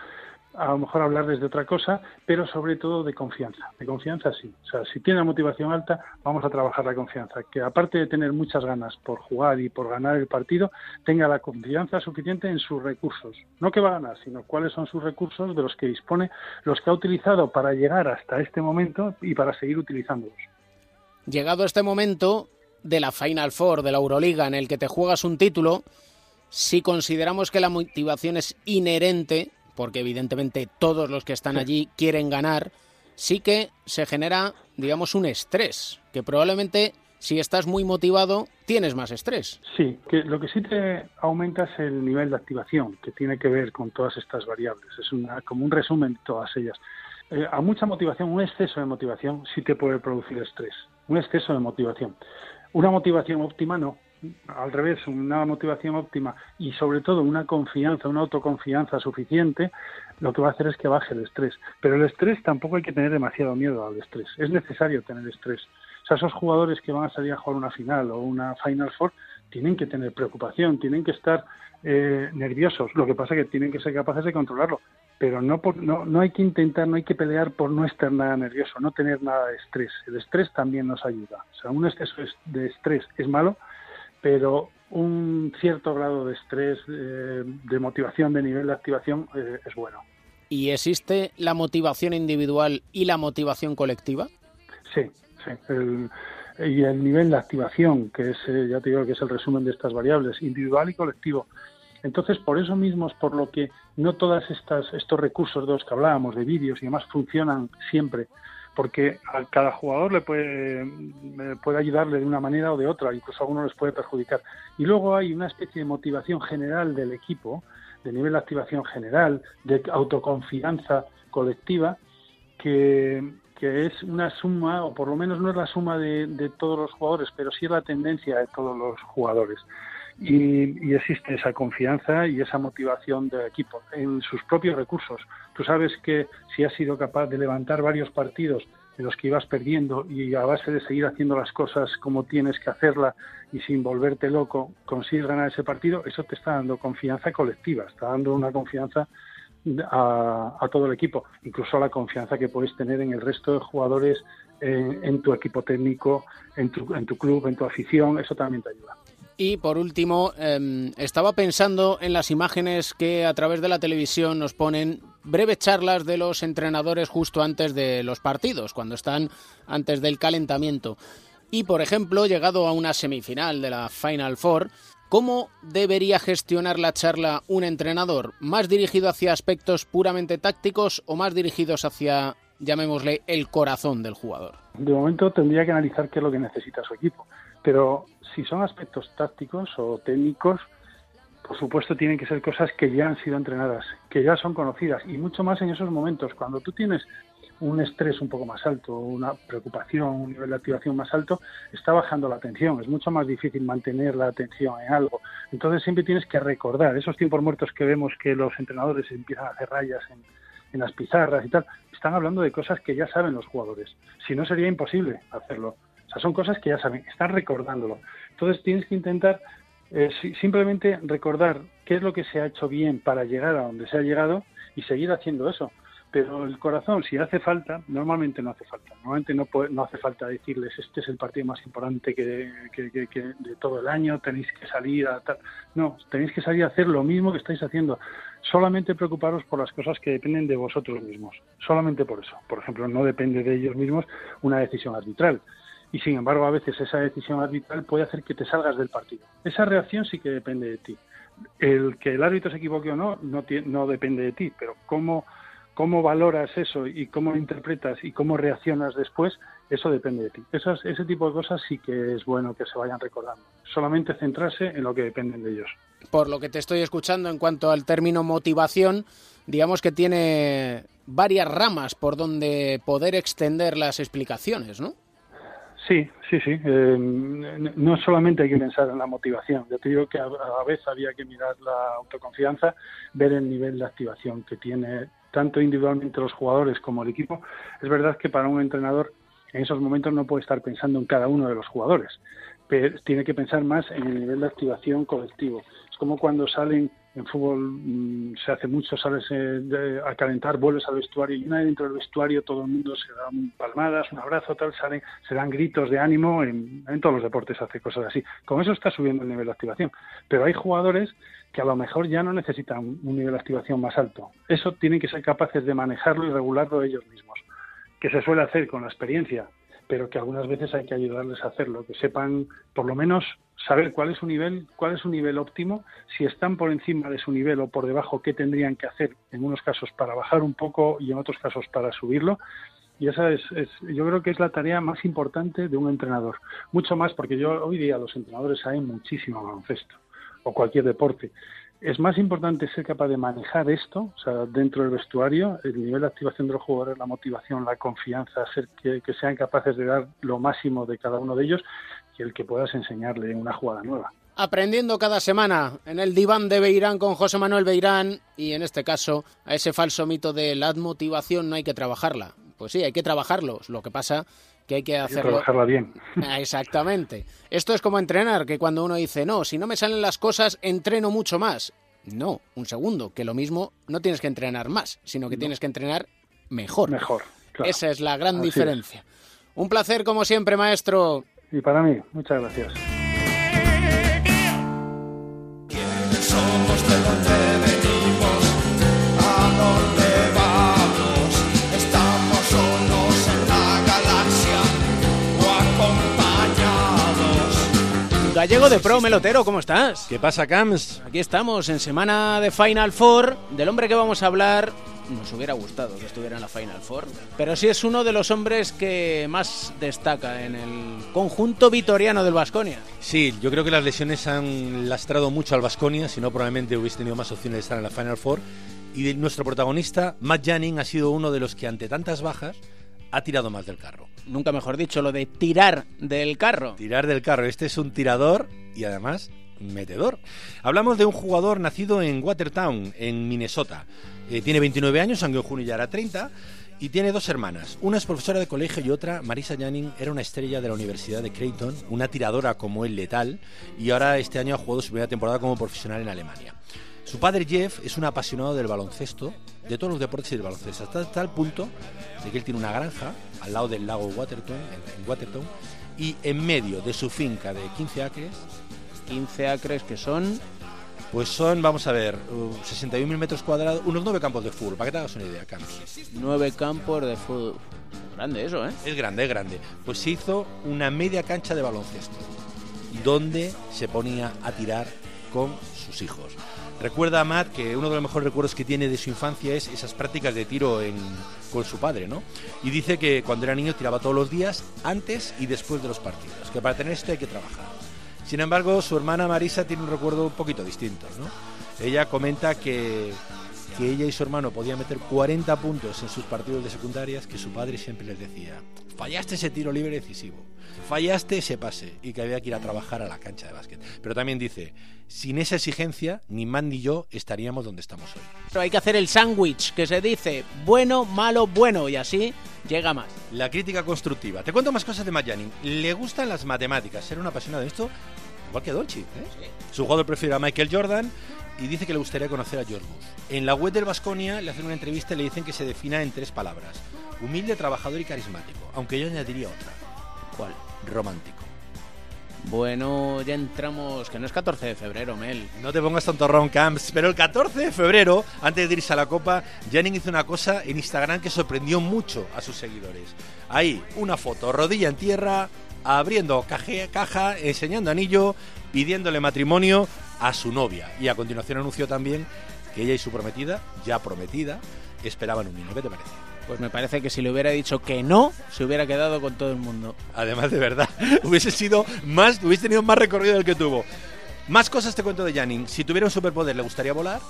a lo mejor hablar desde otra cosa, pero sobre todo de confianza. De confianza sí. O sea, si tiene motivación alta, vamos a trabajar la confianza. Que aparte de tener muchas ganas por jugar y por ganar el partido, tenga la confianza suficiente en sus recursos. No que va a ganar, sino cuáles son sus recursos de los que dispone, los que ha utilizado para llegar hasta este momento y para seguir utilizándolos. Llegado este momento de la Final Four de la Euroliga en el que te juegas un título, si consideramos que la motivación es inherente, porque evidentemente todos los que están allí quieren ganar, sí que se genera, digamos, un estrés, que probablemente si estás muy motivado tienes más estrés. Sí, que lo que sí te aumenta es el nivel de activación, que tiene que ver con todas estas variables. Es una, como un resumen de todas ellas. Eh, a mucha motivación, un exceso de motivación sí te puede producir estrés, un exceso de motivación. Una motivación óptima no, al revés, una motivación óptima y sobre todo una confianza, una autoconfianza suficiente, lo que va a hacer es que baje el estrés. Pero el estrés tampoco hay que tener demasiado miedo al estrés. Es necesario tener estrés. O sea, esos jugadores que van a salir a jugar una final o una Final Four tienen que tener preocupación, tienen que estar eh, nerviosos. Lo que pasa es que tienen que ser capaces de controlarlo. Pero no, no hay que intentar, no hay que pelear por no estar nada nervioso, no tener nada de estrés. El estrés también nos ayuda. O sea, un exceso de estrés es malo, pero un cierto grado de estrés, eh, de motivación, de nivel de activación eh, es bueno. ¿Y existe la motivación individual y la motivación colectiva? Sí, sí. El, y el nivel de activación, que es, eh, ya te digo que es el resumen de estas variables, individual y colectivo. Entonces, por eso mismo es por lo que no todas estas estos recursos de los que hablábamos, de vídeos y demás, funcionan siempre, porque a cada jugador le puede, puede ayudarle de una manera o de otra, incluso a uno les puede perjudicar. Y luego hay una especie de motivación general del equipo, de nivel de activación general, de autoconfianza colectiva, que, que es una suma, o por lo menos no es la suma de, de todos los jugadores, pero sí es la tendencia de todos los jugadores y, existe esa confianza y esa motivación del equipo en sus propios recursos. Tú sabes que si has sido capaz de levantar varios partidos en los que ibas perdiendo y a base de seguir haciendo las cosas como tienes que hacerla y sin volverte loco consigues ganar ese partido, eso te está dando confianza colectiva, está dando una confianza a, a todo el equipo, incluso la confianza que puedes tener en el resto de jugadores, en, en tu equipo técnico, en tu, en tu club, en tu afición, eso también te ayuda. Y por último, em, estaba pensando en las imágenes que a través de la televisión nos ponen breves charlas de los entrenadores justo antes de los partidos, cuando están antes del calentamiento. Y, por ejemplo, llegado a una semifinal de la Final Four, ¿cómo debería gestionar la charla un entrenador? ¿Más dirigido hacia aspectos puramente tácticos o más dirigidos hacia, llamémosle, el corazón del jugador? De momento tendría que analizar qué es lo que necesita su equipo. Pero si son aspectos tácticos o técnicos, por supuesto tienen que ser cosas que ya han sido entrenadas, que ya son conocidas y mucho más en esos momentos. Cuando tú tienes un estrés un poco más alto, una preocupación, un nivel de activación más alto, está bajando la atención. Es mucho más difícil mantener la atención en algo. Entonces siempre tienes que recordar esos tiempos muertos que vemos que los entrenadores empiezan a hacer rayas en, en las pizarras y tal. Están hablando de cosas que ya saben los jugadores. Si no, sería imposible hacerlo. O sea, son cosas que ya saben, están recordándolo. Entonces tienes que intentar eh, simplemente recordar qué es lo que se ha hecho bien para llegar a donde se ha llegado y seguir haciendo eso. Pero el corazón, si hace falta, normalmente no hace falta. Normalmente no, no hace falta decirles, este es el partido más importante que, de todo el año, tenéis que salir a tal. No, tenéis que salir a hacer lo mismo que estáis haciendo. Solamente preocuparos por las cosas que dependen de vosotros mismos. Solamente por eso. Por ejemplo, no depende de ellos mismos una decisión arbitral y sin embargo a veces esa decisión arbitral puede hacer que te salgas del partido. Esa reacción sí que depende de ti. El que el árbitro se equivoque o no no, no depende de ti, pero cómo, cómo valoras eso y cómo lo interpretas y cómo reaccionas después, eso depende de ti. Ese tipo de cosas sí que es bueno que se vayan recordando. Solamente centrarse en lo que dependen de ellos. Por lo que te estoy escuchando en cuanto al término motivación, digamos que tiene varias ramas por donde poder extender las explicaciones, ¿no? Sí, sí, sí. Eh, no solamente hay que pensar en la motivación. Yo te digo que a, a veces había que mirar la autoconfianza, ver el nivel de activación que tiene tanto individualmente los jugadores como el equipo. Es verdad que para un entrenador en esos momentos no puede estar pensando en cada uno de los jugadores, pero tiene que pensar más en el nivel de activación colectivo. Como cuando salen en fútbol mm, se hace mucho, sales eh, a calentar, vuelves al vestuario y una vez dentro del vestuario todo el mundo se da palmadas, un abrazo, tal, salen, se dan gritos de ánimo, en, en todos los deportes hace cosas así. Con eso está subiendo el nivel de activación. Pero hay jugadores que a lo mejor ya no necesitan un nivel de activación más alto. Eso tienen que ser capaces de manejarlo y regularlo ellos mismos, que se suele hacer con la experiencia pero que algunas veces hay que ayudarles a hacerlo, que sepan por lo menos saber cuál es su nivel, cuál es su nivel óptimo, si están por encima de su nivel o por debajo, qué tendrían que hacer en unos casos para bajar un poco y en otros casos para subirlo. Y esa es, es, yo creo que es la tarea más importante de un entrenador. Mucho más porque yo hoy día los entrenadores saben muchísimo baloncesto o cualquier deporte es más importante ser capaz de manejar esto, o sea, dentro del vestuario, el nivel de activación de los jugadores, la motivación, la confianza, ser que, sean capaces de dar lo máximo de cada uno de ellos, el que puedas enseñarle una jugada nueva. Aprendiendo cada semana en el diván de Beirán con José Manuel Beirán y en este caso a ese falso mito de la motivación no hay que trabajarla. Pues sí, hay que trabajarlo. Lo que pasa que hay que hacerlo. Hay que trabajarla bien. Exactamente. Esto es como entrenar, que cuando uno dice, no, si no me salen las cosas, entreno mucho más. No, un segundo, que lo mismo no tienes que entrenar más, sino que no. tienes que entrenar mejor. Mejor. Claro. Esa es la gran Así diferencia. Es. Un placer como siempre, maestro. Y para mí, muchas gracias. Gallego de Pro, Melotero, ¿cómo estás? ¿Qué pasa, Cams? Aquí estamos, en semana de Final Four. Del hombre que vamos a hablar, nos hubiera gustado que estuviera en la Final Four. Pero sí es uno de los hombres que más destaca en el conjunto vitoriano del Vasconia. Sí, yo creo que las lesiones han lastrado mucho al Vasconia, si no probablemente hubiese tenido más opciones de estar en la Final Four. Y nuestro protagonista, Matt Janning, ha sido uno de los que ante tantas bajas ha tirado más del carro. Nunca mejor dicho, lo de tirar del carro. Tirar del carro. Este es un tirador y además metedor. Hablamos de un jugador nacido en Watertown, en Minnesota. Eh, tiene 29 años, aunque en junio ya era 30. Y tiene dos hermanas. Una es profesora de colegio y otra, Marisa Janning, era una estrella de la Universidad de Creighton, una tiradora como él letal, y ahora este año ha jugado su primera temporada como profesional en Alemania. Su padre Jeff es un apasionado del baloncesto, de todos los deportes y del baloncesto, hasta tal punto de que él tiene una granja al lado del lago Waterton, en, en Waterton, y en medio de su finca de 15 acres, 15 acres que son pues son, vamos a ver, uh, 61.000 metros cuadrados, unos nueve campos de fútbol, para que te hagas una idea, Carlos. nueve campos de fútbol. Grande eso, ¿eh? Es grande, es grande. Pues se hizo una media cancha de baloncesto, donde se ponía a tirar con sus hijos. Recuerda a Matt que uno de los mejores recuerdos que tiene de su infancia es esas prácticas de tiro con su padre, ¿no? Y dice que cuando era niño tiraba todos los días, antes y después de los partidos, que para tener esto hay que trabajar. Sin embargo, su hermana Marisa tiene un recuerdo un poquito distinto, ¿no? Ella comenta que, que ella y su hermano podían meter 40 puntos en sus partidos de secundarias, que su padre siempre les decía, fallaste ese tiro libre decisivo, fallaste ese pase, y que había que ir a trabajar a la cancha de básquet. Pero también dice, sin esa exigencia, ni Matt ni yo estaríamos donde estamos hoy. Pero hay que hacer el sándwich, que se dice bueno, malo, bueno, y así llega más. La crítica constructiva. Te cuento más cosas de Matt Janning. Le gustan las matemáticas, ser un apasionado de esto, igual que Dolce. ¿eh? Su jugador prefiere a Michael Jordan y dice que le gustaría conocer a Bush. En la web del Vasconia le hacen una entrevista y le dicen que se defina en tres palabras. Humilde, trabajador y carismático. Aunque yo añadiría otra. ¿Cuál? Romántico. Bueno, ya entramos, que no es 14 de febrero, Mel. No te pongas tanto ron, Camps. Pero el 14 de febrero, antes de irse a la Copa, Janning hizo una cosa en Instagram que sorprendió mucho a sus seguidores. Ahí, una foto, rodilla en tierra, abriendo caje- caja, enseñando anillo, pidiéndole matrimonio a su novia. Y a continuación anunció también que ella y su prometida, ya prometida, esperaban un niño. ¿Qué te parece? Pues me parece que si le hubiera dicho que no, se hubiera quedado con todo el mundo. Además, de verdad, hubiese sido más, hubiese tenido más recorrido del que tuvo. Más cosas te cuento de Janning. Si tuviera un superpoder, ¿le gustaría volar?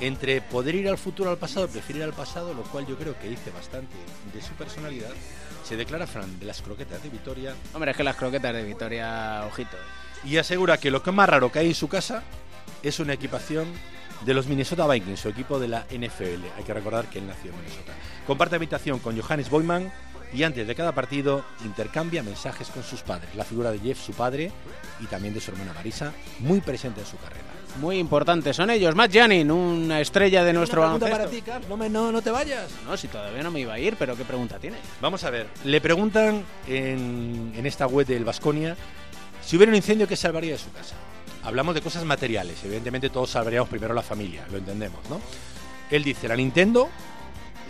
Entre poder ir al futuro al pasado, prefiere ir al pasado, lo cual yo creo que dice bastante de su personalidad. Se declara Fran de las croquetas de Vitoria Hombre, es que las croquetas de Vitoria, ojito. Y asegura que lo que más raro que hay en su casa es una equipación de los Minnesota Vikings, su equipo de la NFL. Hay que recordar que él nació en Minnesota. Comparte habitación con Johannes Boyman y antes de cada partido intercambia mensajes con sus padres. La figura de Jeff, su padre, y también de su hermana Marisa, muy presente en su carrera. Muy importantes son ellos. Matt Janin, una estrella de nuestro Una pregunta baloncesto. para ti, Carl. No, me- no, no te vayas. No, si todavía no me iba a ir, pero ¿qué pregunta tiene? Vamos a ver, le preguntan en, en esta web del Vasconia si hubiera un incendio, ¿qué salvaría de su casa? Hablamos de cosas materiales, evidentemente todos salvaríamos primero la familia, lo entendemos, ¿no? Él dice la Nintendo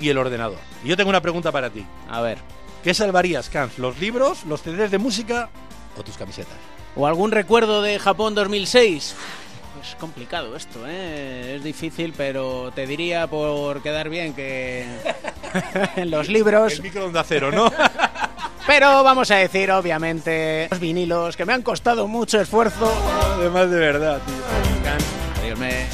y el ordenador. Y yo tengo una pregunta para ti. A ver. ¿Qué salvarías, Cans? ¿Los libros, los CDs de música o tus camisetas? ¿O algún recuerdo de Japón 2006? Es complicado esto, ¿eh? Es difícil, pero te diría por quedar bien que los libros... El micro de acero, ¿no? Pero vamos a decir, obviamente, los vinilos que me han costado mucho esfuerzo. Además de verdad, tío. Adiós, me...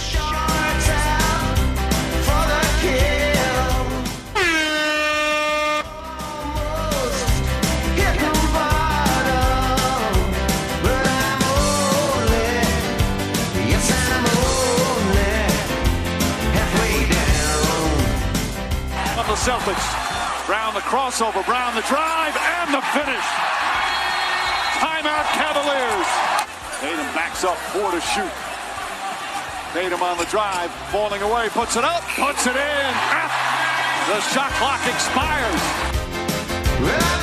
Celtics. Brown the crossover, Brown the drive, and the finish. Timeout Cavaliers. Tatum backs up, four to shoot. Tatum on the drive, falling away, puts it up, puts it in. Ah, The shot clock expires.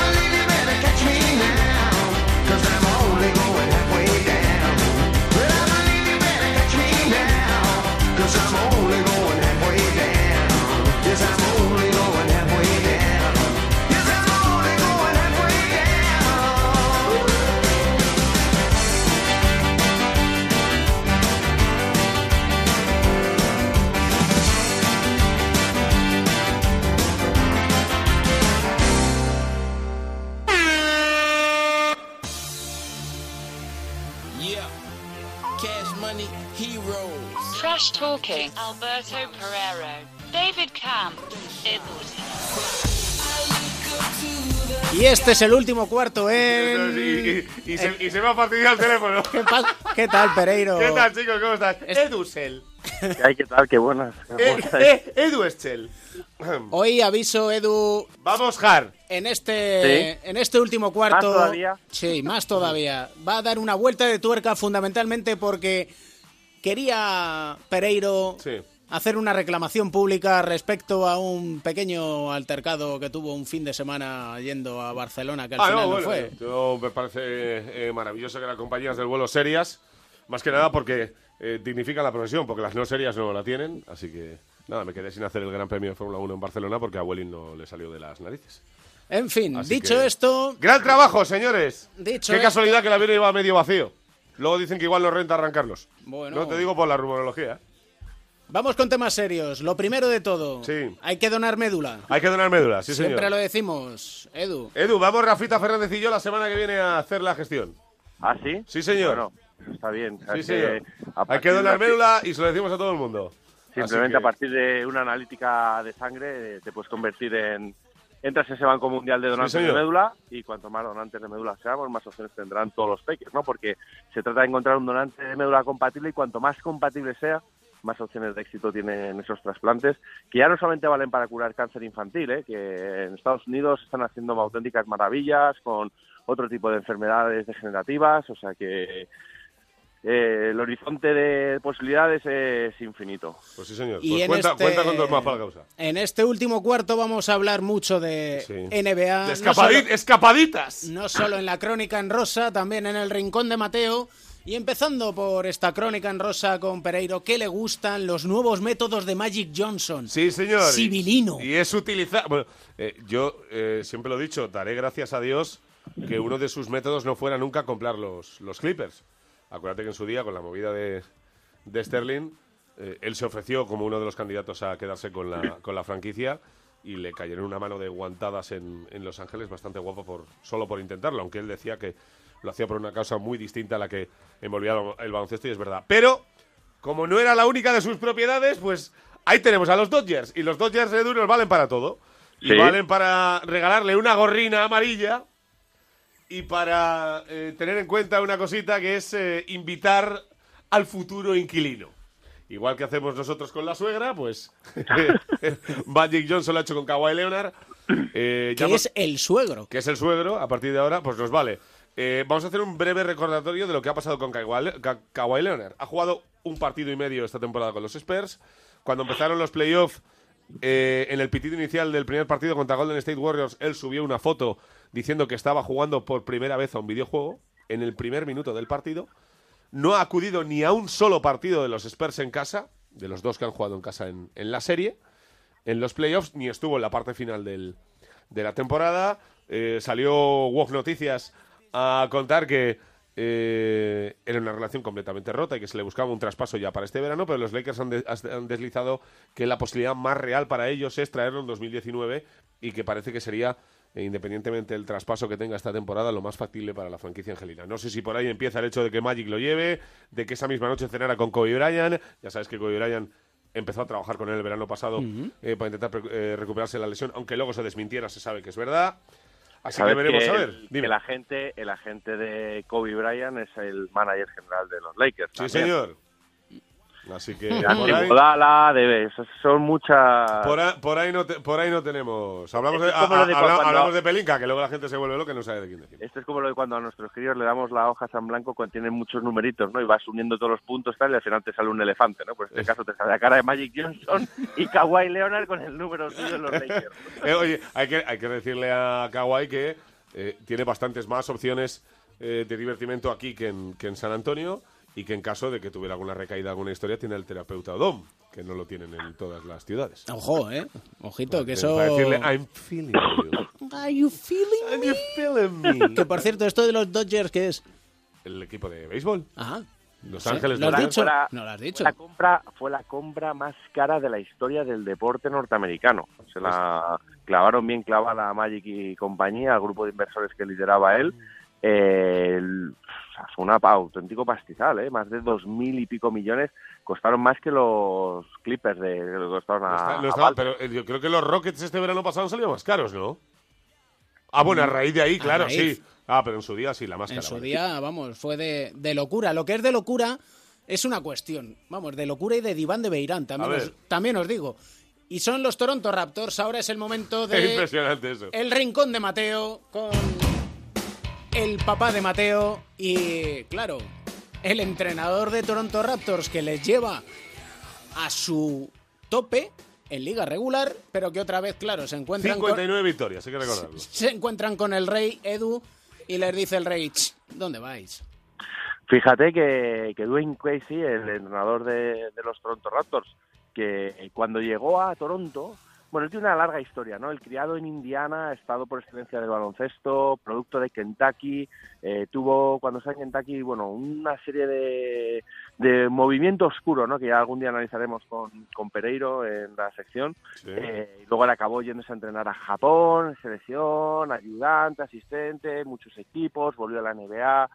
Talking, Alberto Pereiro, David Camp, Edu. Y este es el último cuarto en... Y, y- y se, y se me ha fastidiado el teléfono. ¿Qué, pasa? ¿Qué tal, Pereiro? ¿Qué tal, chicos? ¿Cómo estás? Edusel. ¿Qué hay? ¿Qué tal? Qué buenas. Eh, eh, Eduschel. Hoy aviso, Edu, Vamos, Jar. en este, en este último cuarto... ¿Más todavía? Sí, más todavía. Va a dar una vuelta de tuerca fundamentalmente porque quería Pereiro Sí. hacer una reclamación pública respecto a un pequeño altercado que tuvo un fin de semana yendo a Barcelona, que al Ah, final no, fue. yo me parece eh, maravilloso que las compañías del vuelo serias, más que nada porque eh, dignifican la profesión, porque las no serias no la tienen, así que nada, me quedé sin hacer el Gran Premio de Fórmula 1 en Barcelona porque a Welling no le salió de las narices. En fin, Así dicho que- esto, ¡Gran trabajo, señores! Dicho Qué casualidad que el avión iba medio vacío. Luego dicen que igual no renta arrancarlos. Bueno. No te digo por la rumorología. ¿eh? vamos con temas serios. Lo primero de todo, Sí. hay que donar médula. Hay que donar médula, sí, Siempre señor. lo decimos, Edu. Edu, vamos Rafita Fernández y yo la semana que viene a hacer la gestión. ¿Ah, sí? Sí, señor. Bueno, está bien. Sí, señor. Hay que donar médula y se lo decimos a todo el mundo. Simplemente que- a partir de una analítica de sangre eh, te puedes convertir en... Entras en ese banco mundial de donantes de médula y cuanto más donantes de médula seamos, más opciones tendrán todos los peques, ¿no? Porque se trata de encontrar un donante de médula compatible y cuanto más compatible sea, más opciones de éxito tienen esos trasplantes, que ya no solamente valen para curar cáncer infantil, ¿eh? que en Estados Unidos están haciendo auténticas maravillas con otro tipo de enfermedades degenerativas, o sea que eh, el horizonte de posibilidades es infinito. Pues sí, señor. Y Pues en cuenta, este- cuenta con dos más para la causa. En este último cuarto vamos a hablar mucho de NBA. De no escapadi- solo- escapaditas. No solo en la crónica en rosa, también en el rincón de Mateo. Y empezando por esta crónica en rosa con Pereiro, ¿qué le gustan los nuevos métodos de Magic Johnson? Sí, señor. Y- Civilino. Y, es utilizar. Bueno, eh, yo eh, siempre lo he dicho, daré gracias a Dios que uno de sus métodos no fuera nunca comprar los, los Clippers. Acuérdate que en su día, con la movida de, de Sterling, eh, él se ofreció como uno de los candidatos a quedarse con la, con la franquicia y le cayeron una mano de guantadas en, en Los Ángeles bastante guapo por, solo por intentarlo, aunque él decía que lo hacía por una causa muy distinta a la que envolvía el baloncesto y es verdad. Pero, como no era la única de sus propiedades, pues ahí tenemos a los Dodgers. Y los Dodgers de duros valen para todo. Y Sí. valen para regalarle una gorrina amarilla y para eh, tener en cuenta una cosita que es eh, invitar al futuro inquilino. Igual que hacemos nosotros con la suegra, pues Magic Johnson lo ha hecho con Kawhi Leonard. eh, Que es el suegro. que es el suegro, a partir de ahora, pues nos vale. Eh, vamos a hacer un breve recordatorio de lo que ha pasado con Kawhi Leonard. Ha jugado un partido y medio esta temporada con los Spurs. Cuando empezaron los playoffs, eh, en el pitido inicial del primer partido contra Golden State Warriors, él subió una foto diciendo que estaba jugando por primera vez a un videojuego en el primer minuto del partido. No ha acudido ni a un solo partido de los Spurs en casa, de los dos que han jugado en casa en, en la serie, en los playoffs, ni estuvo en la parte final del, de la temporada. Eh, salió Wolf Noticias a contar que eh, era una relación completamente rota y que se le buscaba un traspaso ya para este verano, pero los Lakers han, han deslizado que la posibilidad más real para ellos es traerlo en 2019 y que parece que sería, independientemente del traspaso que tenga esta temporada, lo más factible para la franquicia angelina. No sé si por ahí empieza el hecho de que Magic lo lleve, de que esa misma noche cenara con Kobe Bryant. Ya sabes que Kobe Bryant empezó a trabajar con él el verano pasado eh, para intentar eh, recuperarse la lesión, aunque luego se desmintiera, se sabe que es verdad. Así que veremos a ver. el- Dime. que el agente, el agente de Kobe Bryant es el manager general de los Lakers. Sí, también. señor. Así que Iguodala, de, son muchas... por ahí- por ahí no te- por ahí no tenemos. Hablamos de, a- cuando- hablamos de Pelinka, que luego la gente se vuelve loca y no sabe de quién decir. Esto es como lo de cuando a nuestros críos le damos la hoja en blanco cuando tienen muchos numeritos, ¿no? Y vas uniendo todos los puntos tal, y al final te sale un elefante, ¿no? Pues en este caso te sale la cara de Magic Johnson y Kawhi Leonard con el número suyo en los Lakers. Eh, oye, hay que, hay que decirle a Kawhi que eh, tiene bastantes más opciones eh, de divertimento aquí que en, que en San Antonio y que en caso de que tuviera alguna recaída, alguna historia, tiene el terapeuta Dom, que no lo tienen en todas las ciudades. Ojo, ¿eh? Ojito, que eso... Para decirle, I'm feeling you. Are you feeling me? feeling me? Que por cierto, esto de los Dodgers, ¿qué es? El equipo de béisbol. Ajá. Los Sí, Ángeles ¿Lo has dicho? Fue la- No lo has dicho. La compra fue la compra más cara de la historia del deporte norteamericano. Se la clavaron bien clavada a Magic y compañía, al grupo de inversores que lideraba él. Eh, fue un auténtico pastizal, ¿eh? Más de dos mil y pico millones costaron más que los Clippers de que costaron a, está- estaba- pero eh, yo creo que los Rockets este verano pasado han salido más caros, ¿no? Ah, bueno, a raíz de ahí, claro, sí. Ah, pero en su día sí, la máscara. En su vale. día, vamos, fue de, de locura. Lo que es de locura es una cuestión. Vamos, de locura y de diván de Beirán, también, os, también os digo. Y son los Toronto Raptors. Ahora es el momento de Impresionante eso. el rincón de Mateo con el papá de Mateo y, claro, el entrenador de Toronto Raptors que les lleva a su tope en liga regular, pero que otra vez, clalo, se encuentran con, 59 victorias, hay que recordarlo. se encuentran con el rey Edu y les dice el rey, "Ch, ¿dónde vais? Fíjate que, que Dwayne Casey, el entrenador de, de los Toronto Raptors, que cuando llegó a Toronto, bueno, él tiene una larga historia, ¿no? El criado en Indiana, ha estado por excelencia del baloncesto, producto de Kentucky, eh, tuvo cuando está en Kentucky, bueno, una serie de, de movimiento oscuro, ¿no? Que ya algún día analizaremos con, con Pereiro en la sección. Eh, luego él acabó yéndose a entrenar a Japón, selección, ayudante, asistente, muchos equipos, volvió a la NBA,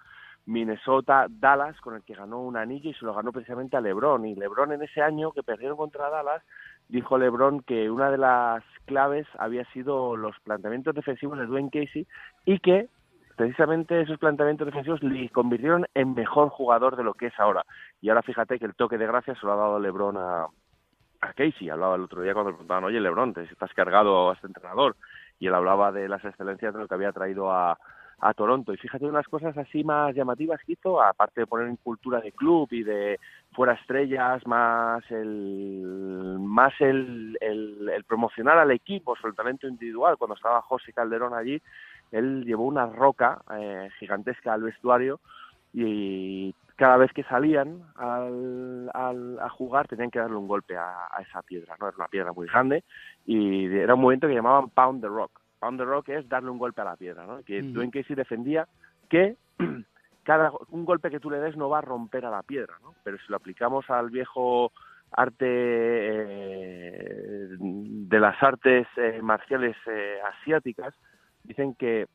Minnesota, Dallas, con el que ganó un anillo y se lo ganó precisamente a LeBron. Y LeBron en ese año que perdieron contra Dallas, dijo LeBron que una de las claves había sido los planteamientos defensivos de Dwayne Casey y que precisamente esos planteamientos defensivos le convirtieron en mejor jugador de lo que es ahora. Y ahora fíjate que el toque de gracia se lo ha dado LeBron a, Casey. Hablaba el otro día cuando le preguntaban, oye, LeBron, te estás cargado a este entrenador. Y él hablaba de las excelencias de lo que había traído a, a Toronto. Y fíjate unas cosas así más llamativas que hizo, aparte de poner en cultura de club y de fuera estrellas, más el más el, el, el promocionar al equipo el talento individual. Cuando estaba José Calderón allí, él llevó una roca eh, gigantesca al vestuario y cada vez que salían al, al- a jugar tenían que darle un golpe a, a esa piedra, ¿no? Era una piedra muy grande y era un movimiento que llamaban Pound the Rock. Pound the Rock es darle un golpe a la piedra, ¿no? Que Ujú. Dwayne Casey defendía que cada un golpe que tú le des no va a romper a la piedra, ¿no? Pero si lo aplicamos al viejo arte eh, de las artes eh, marciales eh, asiáticas, dicen que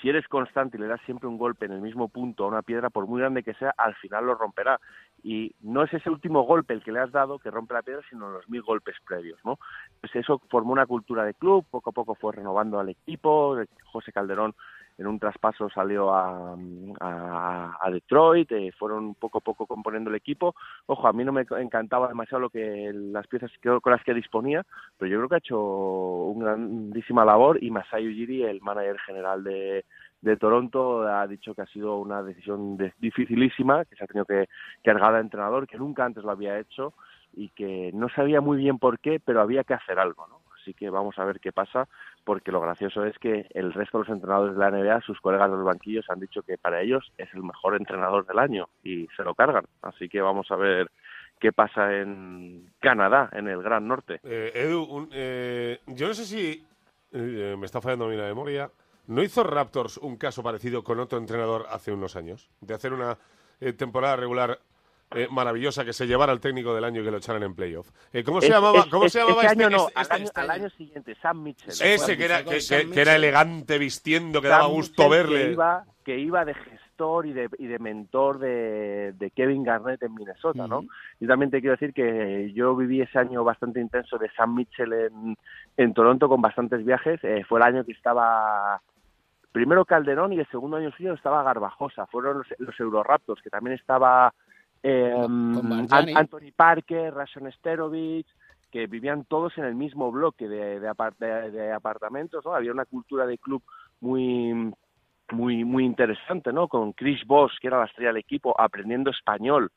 si eres constante y le das siempre un golpe en el mismo punto a una piedra, por muy grande que sea, al final lo romperá. Y no es ese último golpe el que le has dado que rompe la piedra, sino los mil golpes previos, ¿no? Pues eso formó una cultura de club, poco a poco fue renovando al equipo. José Calderón en un traspaso salió a, a, Detroit, eh, fueron poco a poco componiendo el equipo. Ojo, a mí no me encantaba demasiado lo que las piezas que- con las que disponía, pero yo creo que ha hecho una grandísima labor y Masai Ujiri, el manager general de, de Toronto, ha dicho que ha sido una decisión de- dificilísima, que se ha tenido que cargar al entrenador, que nunca antes lo había hecho y que no sabía muy bien por qué, pero había que hacer algo, ¿no? Así que vamos a ver qué pasa, porque lo gracioso es que el resto de los entrenadores de la NBA, sus colegas de los banquillos, han dicho que para ellos es el mejor entrenador del año y se lo cargan. Así que vamos a ver qué pasa en Canadá, en el Gran Norte. Eh, Edu, un- eh, yo no sé si eh, me está fallando mí la memoria. ¿No hizo Raptors un caso parecido con otro entrenador hace unos años? De hacer una eh, temporada regular eh, maravillosa que se llevara al técnico del año y que lo echaran en playoff. Eh, ¿Cómo se Es- llamaba? ¿Cómo es- se llamaba ese este, año no, este- al, este- año, este al año? año siguiente, Sam Mitchell. Ese que era, que, que- que elegante vistiendo, que Sam daba gusto Mitchell, verle. Que iba, que iba de gestor y de, y de mentor de, de Kevin Garnett en Minnesota, ¿no? Y también te quiero decir que yo viví ese año bastante intenso de Sam Mitchell en, en Toronto con bastantes viajes. Eh, fue el año que estaba primero Calderón y el segundo año suyo estaba Garbajosa. Fueron los, los Euroraptors, que también estaba eh, Anthony Parker, Rashon Sterovich, que vivían todos en el mismo bloque de, de, apart- de- de apartamentos, ¿no? Había una cultura de club muy muy muy interesante, ¿no? Con Chris Bosh, que era la estrella del equipo, aprendiendo español,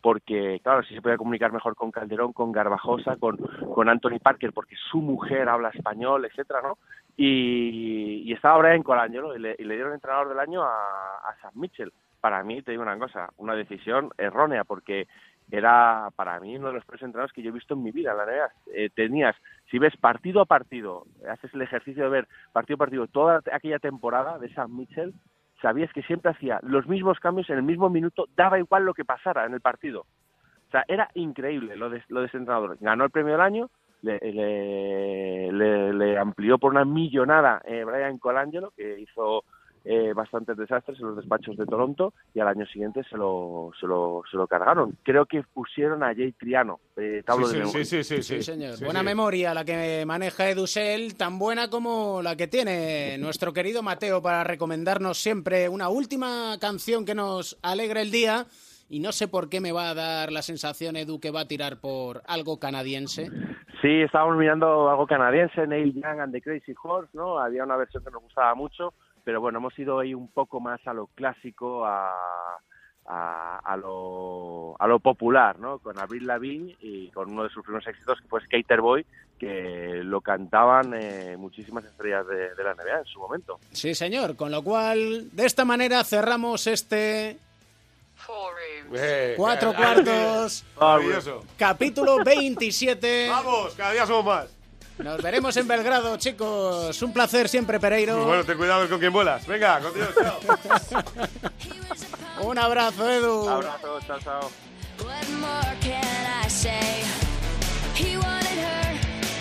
porque, claro, si se podía comunicar mejor con Calderón, con Garbajosa, con, con Anthony Parker, porque su mujer habla español, etcétera, ¿no? Y, y estaba Brian Colangelo y le, y le dieron entrenador del año a, a Sam Mitchell. Para mí, te digo una cosa, una decisión errónea, porque era para mí uno de los peores entrenadores que yo he visto en mi vida la NBA. Eh, tenías, si ves partido a partido, haces el ejercicio de ver partido a partido toda aquella temporada de Sam Mitchell, sabías que siempre hacía los mismos cambios en el mismo minuto, daba igual lo que pasara en el partido. O sea, era increíble lo de, lo de ese entrenador. Ganó el premio del año, le, le, le- le amplió por una millonada eh, Brian Colangelo, que hizo eh, bastantes desastres en los despachos de Toronto y al año siguiente se lo, se lo, se lo cargaron. Creo que pusieron a Jay Triano, eh, tablo Sí, de sí, memoria. sí, sí, sí, Sí, señor. Sí, buena sí. memoria la que maneja Edusel, tan buena como la que tiene nuestro querido Mateo para recomendarnos siempre una última canción que nos alegre el día. Y no sé por qué me va a dar la sensación, Edu, que va a tirar por algo canadiense. Sí, estábamos mirando algo canadiense, Neil Young and the Crazy Horse, ¿no? Había una versión que nos gustaba mucho, pero bueno, hemos ido ahí un poco más a lo clásico, a, a, a lo, a lo popular, ¿no? Con Avril Lavigne y con uno de sus primeros éxitos que fue Skater Boy, que lo cantaban eh, muchísimas estrellas de, de la NBA en su momento. Sí, señor. Con lo cual, de esta manera cerramos este Eh, cuatro eh, cuartos, capítulo 27. Vamos, cada día somos más. Nos veremos en Belgrado, chicos. Un placer siempre, Pereiro. Bueno, ten cuidado con quién vuelas. Venga, contigo, chao. Un abrazo, Edu. Abrazo, chao, chao. What more can I say? He wanted her,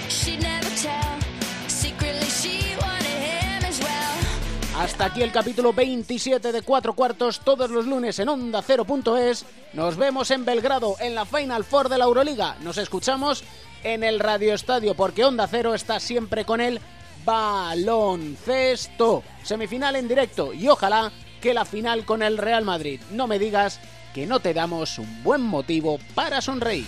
she'd never tell. Secretly, she wanted him as well. Hasta aquí el capítulo 27 de Cuatro Cuartos, todos los lunes en Onda 0.es. Nos vemos en Belgrado, en la Final Four de la Euroliga. Nos escuchamos en el Radio Estadio, porque Onda Cero está siempre con el baloncesto. Semifinal en directo y ojalá que la final con el Real Madrid. No me digas que no te damos un buen motivo para sonreír.